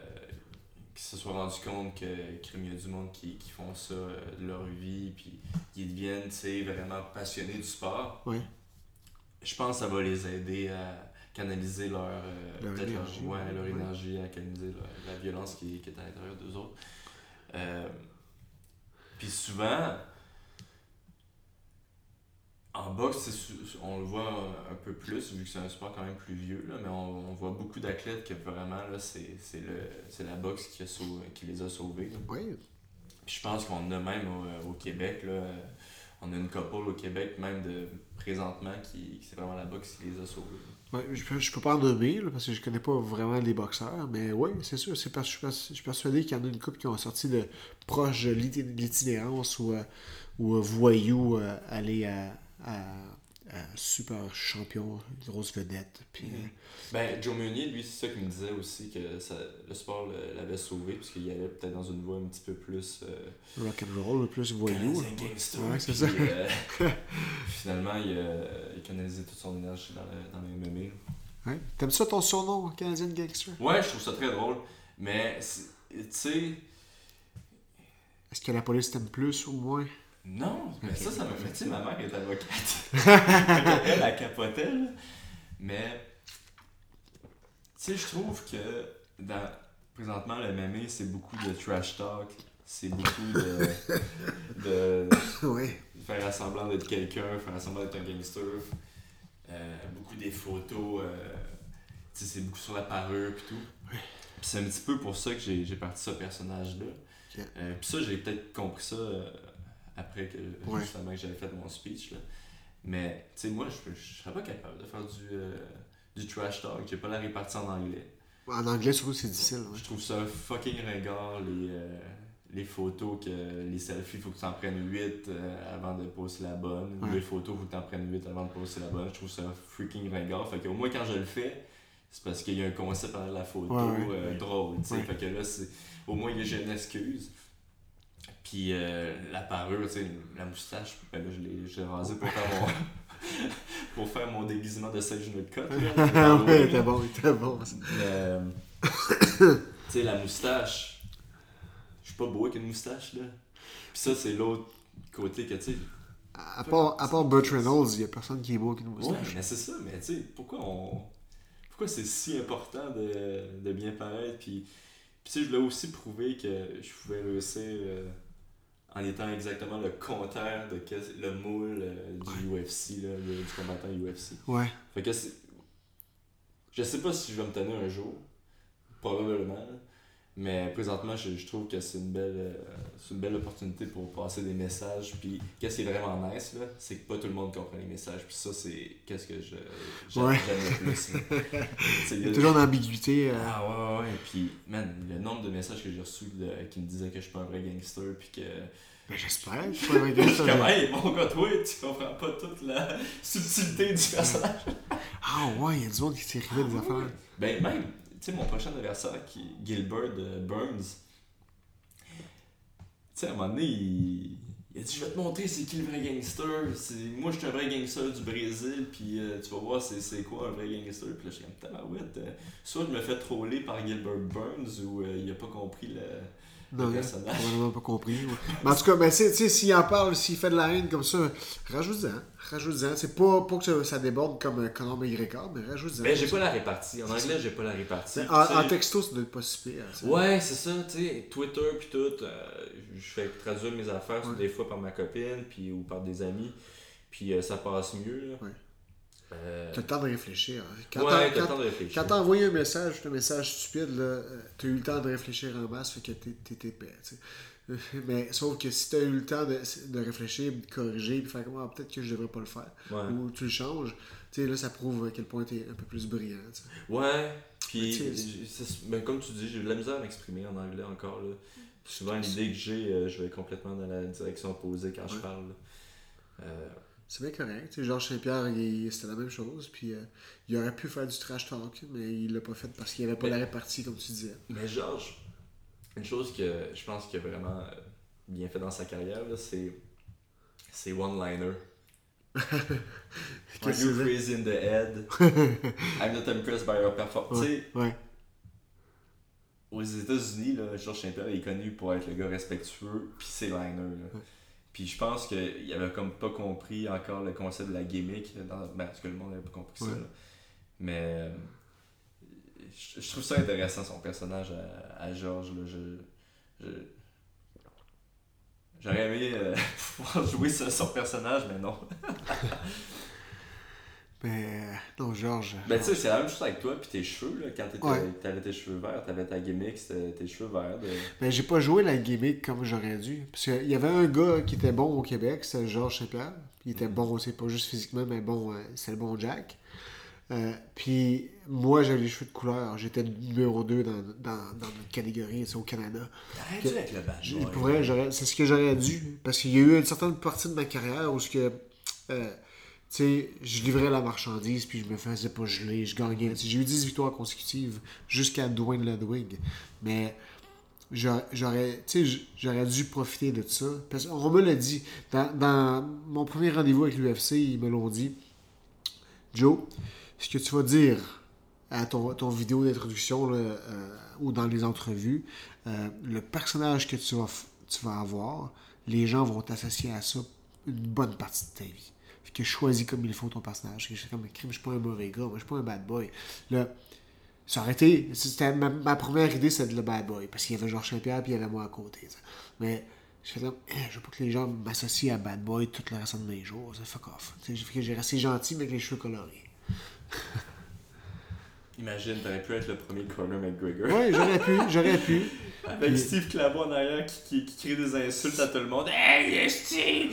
qu'ils se soient rendu compte que crime, il y a du monde qui, qui font ça euh, de leur vie, puis qu'ils deviennent, vraiment passionnés du sport. Je pense que ça va les aider à canaliser leur, euh, Leur peut-être leur- énergie, ouais, ouais. leur Ouais. énergie, à canaliser leur- la violence qui, qui est à l'intérieur d'eux autres. Euh, puis souvent, en boxe, on le voit un, un peu plus, vu que c'est un sport quand même plus vieux, là, mais on, on voit beaucoup d'athlètes que vraiment, là, c'est, c'est, le, c'est la boxe qui, a sauvé- qui les a sauvés. là. Oui. Puis je pense qu'on a même au, au Québec, là, euh, on a une couple au Québec, même de présentement, qui, qui c'est vraiment la boxe qui les a sauvés. Ouais, je, peux, je peux pas en nommer là, parce que je connais pas vraiment les boxeurs, mais oui, c'est sûr. C'est parce, je, suis pers- je suis persuadé qu'il y en a une couple qui ont sorti de proche de l'iti- l'itinérance ou, euh, ou euh, euh, aller à super champion, grosse vedette. Puis, euh, Ben, Joe Meunier, lui, c'est ça qu'il me disait aussi, que ça, le sport l'avait sauvé, parce qu'il allait peut-être dans une voie un petit peu plus... euh, rock and roll, le plus voyou. Canadien gangster. Ouais, c'est Puis, ça. euh, finalement, il a canalisé toute son énergie dans le, dans le MMA. Ouais. T'aimes ça ton surnom, Canadian Gangster? Ouais, je trouve ça très drôle. Mais, tu sais, Est-ce que la police t'aime plus ou moins? Non, mais ça, ça m'a fait. Tu sais, ma mère est avocate. Elle capotait, là. Mais, tu sais, je trouve que dans, présentement, le MMA, c'est beaucoup de trash talk. C'est beaucoup de, de, oui. faire semblant d'être quelqu'un, faire semblant d'être un gangster. Euh, beaucoup des photos, euh, tu sais, c'est beaucoup sur la parure et tout. Puis c'est un petit peu pour ça que j'ai parti ce personnage-là. Ok. Euh, puis ça, j'ai peut-être compris ça après que Ouais. justement que j'avais fait mon speech. Là. Mais tu sais, moi, je, je serais pas capable de faire du, euh, du trash talk. J'ai pas la répartie en anglais. En anglais, surtout, c'est difficile. ouais. Je trouve ça fucking ringard, les, euh, les photos que les selfies, il faut que tu en prennes 8 avant de poster la bonne. Ou Ouais. les photos, il faut que tu en prennes 8 avant de poster la bonne. Je trouve ça freaking ringard. Fait qu'au moins, quand je le fais, c'est parce qu'il y a un concept derrière la photo Ouais, euh, drôle. tu sais. Ouais. Fait que là, c'est, au moins, j'ai une excuse. Puis euh, la parure, tu sais, la moustache, ben là, je l'ai, je l'ai rasé pour faire mon. pour faire mon déguisement de Sage Cut. Ah ouais, t'es bon, t'es bon. euh, tu sais, la moustache, je suis pas beau avec une moustache, là. Puis ça, c'est l'autre côté que, tu sais. À part, à part Burt Reynolds, il y a personne qui est beau avec une Ouais, moustache. mais c'est ça, mais tu sais, pourquoi on. Pourquoi c'est si important de, de bien paraître? Puis, puis tu sais, je voulais aussi prouver que je pouvais réussir euh, en étant exactement le contraire de le moule euh, du UFC, là, du combattant UFC. Ouais. Fait que c'est. Je sais pas si je vais me tenir un jour. Probablement. Mais présentement, je, je trouve que c'est une belle euh, c'est une belle opportunité pour passer des messages. Puis qu'est-ce qui est vraiment nice, là, c'est que pas tout le monde comprend les messages. Puis ça, c'est qu'est-ce que je j'aime Ouais. le plus. Il y a toujours une ambiguïté. euh, Ah ouais, ouais, ouais. Puis, man, le nombre de messages que j'ai reçus de- qui me disaient que je suis pas un vrai gangster. Puis que. Ben, j'espère. Je suis pas un gangster. comme, hey, mon gars, toi, tu comprends pas toute la subtilité du personnage. Ah ouais, il y a du monde qui s'est arrivé des affaires. Ben même, sais, mon prochain adversaire, qui est Gilbert de Burns, tu sais, à un moment donné, il, il a dit Je vais te montrer c'est qui le vrai gangster. Moi, je suis un vrai gangster du Brésil, puis euh, tu vas voir c'est, quoi un vrai gangster. Puis là, je suis comme Tabarouette. euh, soit je me fais troller par Gilbert Burns, ou euh, il a pas compris le, Non, le personnage. probablement pas compris. ouais. Mais en tout cas, ben, tu sais, s'il en parle, s'il fait de la haine comme ça, rajoute-en. Rajoute-en. C'est pas pour que ça, déborde comme un Conor McGregor, mais rajoute-en. Ben, j'ai pas la répartie. En anglais, j'ai pas la répartie. En, texto, ça doit être pas si pire. ça. Ouais, c'est ça, tu sais, Twitter puis tout, euh, je fais traduire mes affaires Ouais. des fois par ma copine puis ou par des amis, puis euh, ça passe mieux. Là. Ouais. Euh, T'as le temps de réfléchir. hein. Quand ouais, t'as- le quand- temps de réfléchir. Quand t'as envoyé un message, un message stupide, euh, t'as eu le temps de réfléchir en masse, fait que t'es épais, tu Mais sauf que si t'as eu le temps de, de réfléchir, de corriger, puis faire comme ah, peut-être que je devrais pas le faire, Ouais. ou tu le changes, tu sais, là ça prouve à quel point t'es un peu plus brillant. tu sais. Ouais, puis Tu ben, comme tu dis, j'ai de la misère à m'exprimer en anglais encore. Là. Souvent, l'idée que j'ai, euh, je vais complètement dans la direction opposée quand je parle. Euh, C'est bien correct. tu sais, Georges Saint-Pierre, c'était la même chose, puis euh, il aurait pu faire du trash talk, mais il l'a pas fait parce qu'il avait pas Mais- la répartie, comme tu disais. Mais Georges, une chose que je pense qu'il a vraiment euh, bien fait dans sa carrière, c'est c'est one-liner. Are Qu'est-ce you crazy in the head? I'm not impressed by your performance. Ouais, ouais. aux États-Unis, Georges Saint-Pierre est connu pour être le gars respectueux, puis c'est liner. Là. Puis je pense qu'il avait comme pas compris encore le concept de la gimmick. Dans... Ben, parce que le monde n'avait pas compris ça. Là. Mais je, trouve ça intéressant, son personnage à, à Georges. Là. Je, je- J'aurais aimé euh, pouvoir jouer son personnage, mais non. Mais euh, non, Georges. Ben, tu sais, c'est la même chose avec toi, puis tes cheveux, là, quand t'étais- Ouais. t'avais tes cheveux verts, t'avais ta gimmick, c'était tes cheveux verts. de- Ben, j'ai pas joué la gimmick comme j'aurais dû. Parce qu'il y avait un gars qui était bon au Québec, c'était Georges. Puis il était bon aussi, pas juste physiquement, mais bon, euh, c'était le bon Jack. Euh, puis moi, j'avais les cheveux de couleur. J'étais numéro 2 dans, dans, dans notre catégorie, c'est au Canada. T'aurais dû avec le bad Je- boy. pour vrai, j'aurais- c'est ce que j'aurais dû. Parce qu'il y a eu une certaine partie de ma carrière où ce que, euh, sais, je livrais la marchandise puis je me faisais pas geler, je gagnais. J'ai eu 10 victoires consécutives jusqu'à Dwayne Ludwig. Mais j'aurais, j'aurais- dû profiter de ça. Parce qu'on me l'a dit. Dans, mon premier rendez-vous avec l'UFC, ils me l'ont dit. Joe, ce que tu vas dire à ton, ton vidéo d'introduction euh, ou dans les entrevues, euh, le personnage que tu vas, tu vas avoir, les gens vont t'associer à ça une bonne partie de ta vie. Fait que choisis comme il faut ton personnage. Je suis comme, je suis pas un mauvais gars, moi, je suis pas un bad boy. Là, ça aurait c'était ma, première idée, c'était de le bad boy, parce qu'il y avait Georges Saint-Pierre puis il y avait moi à côté. Mais je fais comme, Eh, je veux pas que les gens m'associent à bad boy tout le reste de mes jours. Fuck off. J'ai resté gentil, mais avec les cheveux colorés. Imagine, t'aurais pu être le premier Conor McGregor. Ouais, j'aurais pu, j'aurais pu. Avec Steve Claveau en arrière qui, qui, qui crie des insultes à tout le monde. Hey, Steve!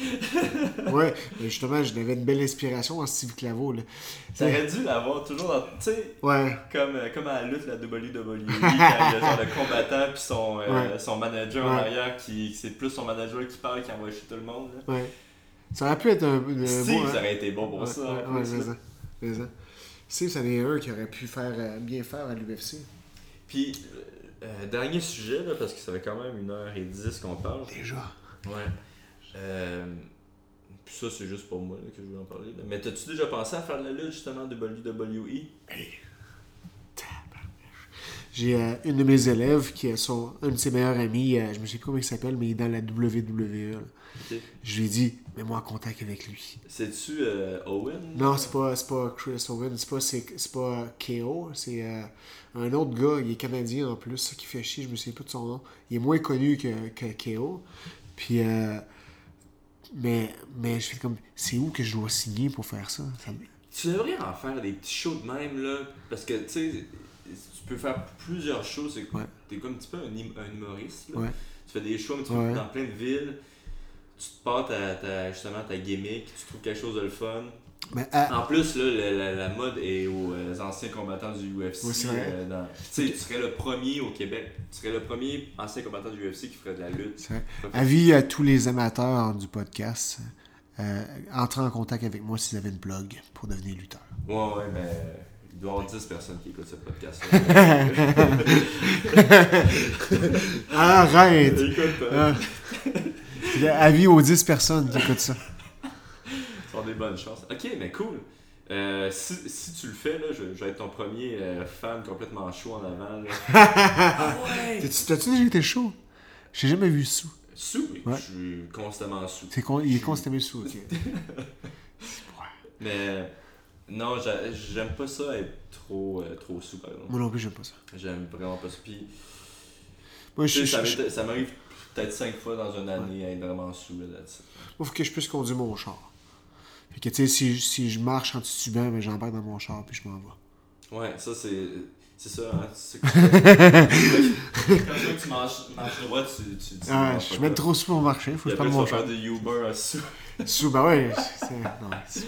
Ouais, mais justement, j'avais une belle inspiration en Steve Claveau. Là. Ça aurait dû l'avoir toujours dans. Tu sais, Ouais, comme, euh, comme à la lutte, la WWE, quand il y a genre le combattant puis son, euh, Ouais. son manager en arrière, qui c'est plus son manager qui parle, qui envoie chez tout le monde. Là. ouais. Ça aurait pu être un, un Steve, beau- ça aurait été bon pour ça. ouais, en plus, là. Ça, ça. Steve, c'en est un qui aurait pu faire euh, bien faire à l'UFC. Puis, euh, euh, dernier sujet, là, parce que ça fait quand même 1h10 qu'on parle. Déjà. Ouais. Euh, puis ça, c'est juste pour moi là, que je voulais en parler. là. Mais t'as-tu déjà pensé à faire de la lutte justement de WWE J'ai euh, une de mes élèves qui est son, un de ses meilleurs amis, euh, je me sais plus comment il s'appelle, mais il est dans la WWE. là. Ok. Je lui ai dit, mets-moi en contact avec lui. C'est-tu euh, Owen? Non, c'est pas, c'est pas Chris Owen, c'est pas, c'est, c'est pas KO, c'est euh, un autre gars, il est canadien en plus, ça qui fait chier, je me souviens plus de son nom. Il est moins connu que, que KO. Puis, euh, mais, mais je fais comme, c'est où que je dois signer pour faire ça? Ça me- Tu devrais en faire des petits shows de même, là. Parce que, tu sais, tu peux faire plusieurs shows. C'est Ouais. T'es comme un petit peu un, hum- un humoriste, là. Ouais. Tu fais des shows un petit Ouais. dans plein de villes. Tu te pars ta, ta- justement ta gimmick, tu trouves quelque chose de le fun. Mais, ah, En plus, là, la, la- la mode est aux euh, anciens combattants du UFC. Euh, dans- Tu tu serais le premier au Québec. Tu serais le premier ancien combattant du UFC qui ferait de la lutte. Avis à tous les amateurs du podcast, euh, entrez en contact avec moi si vous avez une blog pour devenir lutteur. Ouais, ouais, mais il doit y avoir 10 personnes qui écoutent ce podcast. Arrête! Écoute, euh, Ah. Avis aux 10 personnes qui écoutent ça. ça des bonnes chances. Ok, mais cool. Euh, si, si tu le fais, là, je, je vais être ton premier euh, fan complètement chaud en avant. Ah ouais! T'as-tu déjà été chaud? J'ai jamais vu sous. Sous, oui. Ouais. Je suis constamment sous. Con- il est constamment sous, ok. Mais non, j'a- j'aime pas ça être trop, euh, trop sous, par exemple. Moi non plus, j'aime pas ça. J'aime vraiment pas ça. Puis, Moi, je, ça je- ça m'arrive peut-être 5 fois dans une année à être vraiment sous. Là, là-dessus. moi, faut que je puisse conduire mon char. Fait que, tu sais, si, si je marche en titubant, ben, j'embarque dans mon char puis je m'en vais. Ouais, ça c'est. C'est ça, hein. C'est Quand tu vois que tu marches, marches droit, tu, tu dis. Ah, je suis même trop sous pour marcher, faut que je prenne mon char. faire de Uber en sous. Sous, ben ouais, c'est ouais.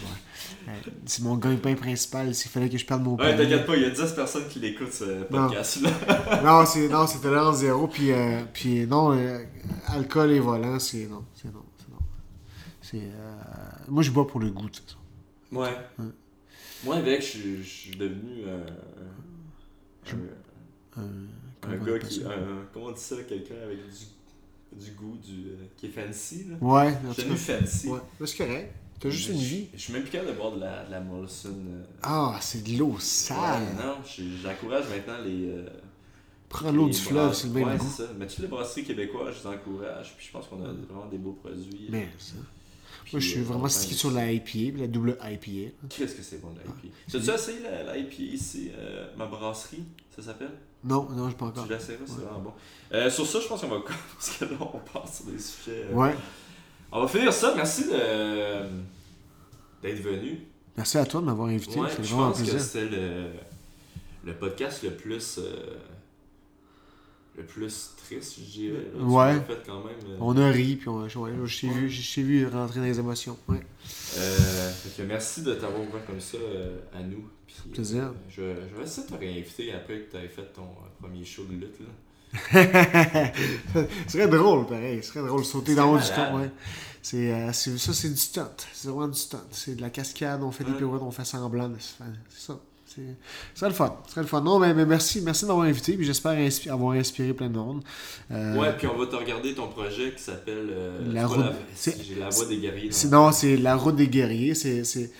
Ouais, mon gagne-pain principal, s'il fallait que je perde mon Ouais, permis. t'inquiète pas, il y a 10 personnes qui l'écoutent ce podcast-là. Non, c'est non, c'est tolérance zéro. Puis, euh, puis non, euh, alcool et volant, c'est non. C'est non. C'est euh, moi, je bois pour le goût, de toute façon. Ouais. Moi, avec, je suis- je suis devenu euh, un, Euh, un comment on gars qui. un- comment on dit ça Quelqu'un avec du, du goût, du, euh, qui est fancy. Là. Ouais, devenu cas. fancy. Ouais, c'est correct. T'as juste une vie. Je, suis même plus capable de boire de la, de la Molson. euh. Ah, c'est de l'eau sale. Ouais, non, je- j'encourage maintenant les. euh, Prends l'eau les du fleuve, brasses- c'est le même ouais, goût. c'est ça. Mais tous les brasseries québécoises, je les encourage. Puis je pense qu'on a vraiment des beaux produits. Mais ça. Puis, Moi, je suis euh, vraiment stické sur la IPA, puis la double IPA. Qu'est-ce que c'est bon l'IPA T'as-tu essayé la, la IPA ici, euh, ma brasserie, ça s'appelle? Non, non, j'ai pas encore. Tu l'essaieras, c'est vraiment bon. Euh, sur ça, je pense qu'on va. Parce que là, on part sur des sujets. euh, Ouais. On va finir ça. Merci de d'être venu. Merci à toi de m'avoir invité. Ouais, je pense que c'était le, le podcast le plus. euh, le plus triste, je dirais. là. Ouais. fait quand même. euh, On a ri, puis on, ouais, je t'ai vu, je vu rentrer dans les émotions. Ouais. Euh, fait que merci de t'avoir ouvert comme ça euh, à nous. Puis, Plaisir. euh, je, je vais essayer de te réinviter après que tu aies fait ton euh, premier show de lutte. Là. ce serait drôle, pareil. Ce serait drôle de sauter dans le haut du temps, ouais. C'est, euh, c'est- ça, c'est du stunt. C'est vraiment du stunt. C'est de la cascade, on fait des Ouais. pirouettes, on fait semblant. de faire- C'est ça. C'est, serait le fun. Ce serait le fun. Non, mais, mais merci, merci de m'avoir invité, puis j'espère inspi- avoir inspiré plein de monde. Euh, Ouais, puis on va te regarder ton projet qui s'appelle euh, La route- la- la des guerriers. Sinon, c'est la route des guerriers. C'est, c'est,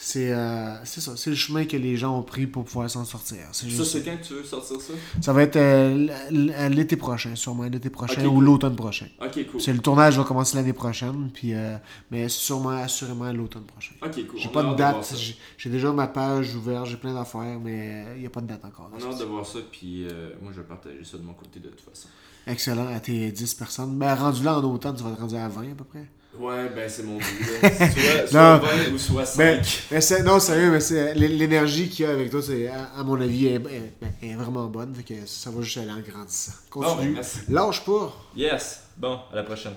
c'est, euh, ça. C'est le chemin que les gens ont pris pour pouvoir s'en sortir. C'est Ça, c'est quand que tu veux sortir ça? Ça va être euh, l'été prochain, sûrement l'été prochain ou cool. l'automne prochain. Ok, cool. C'est le tournage va commencer l'année prochaine, puis euh, mais sûrement assurément l'automne prochain. Ok, cool. J'ai pas de date, j'ai déjà ma page ouverte, j'ai plein d'affaires, mais il n'y a pas de date encore. On a hâte de voir ça, puis euh, moi je vais partager ça de mon côté de toute façon. Excellent, à tes 10 personnes. Ben, rendu là en automne, tu vas te rendre à 20 à peu près. Ouais, ben c'est mon but. là. soit soit Non. 20 ou soit 5. Mais, mais c'est- non, sérieux, mais c'est l'énergie qu'il y a avec toi, c'est, à, à mon avis, est, est- est vraiment bonne. Fait que ça va juste aller en grandissant. Bon, ben, Continue. merci. Lâche pas. Yes. Bon, à la prochaine.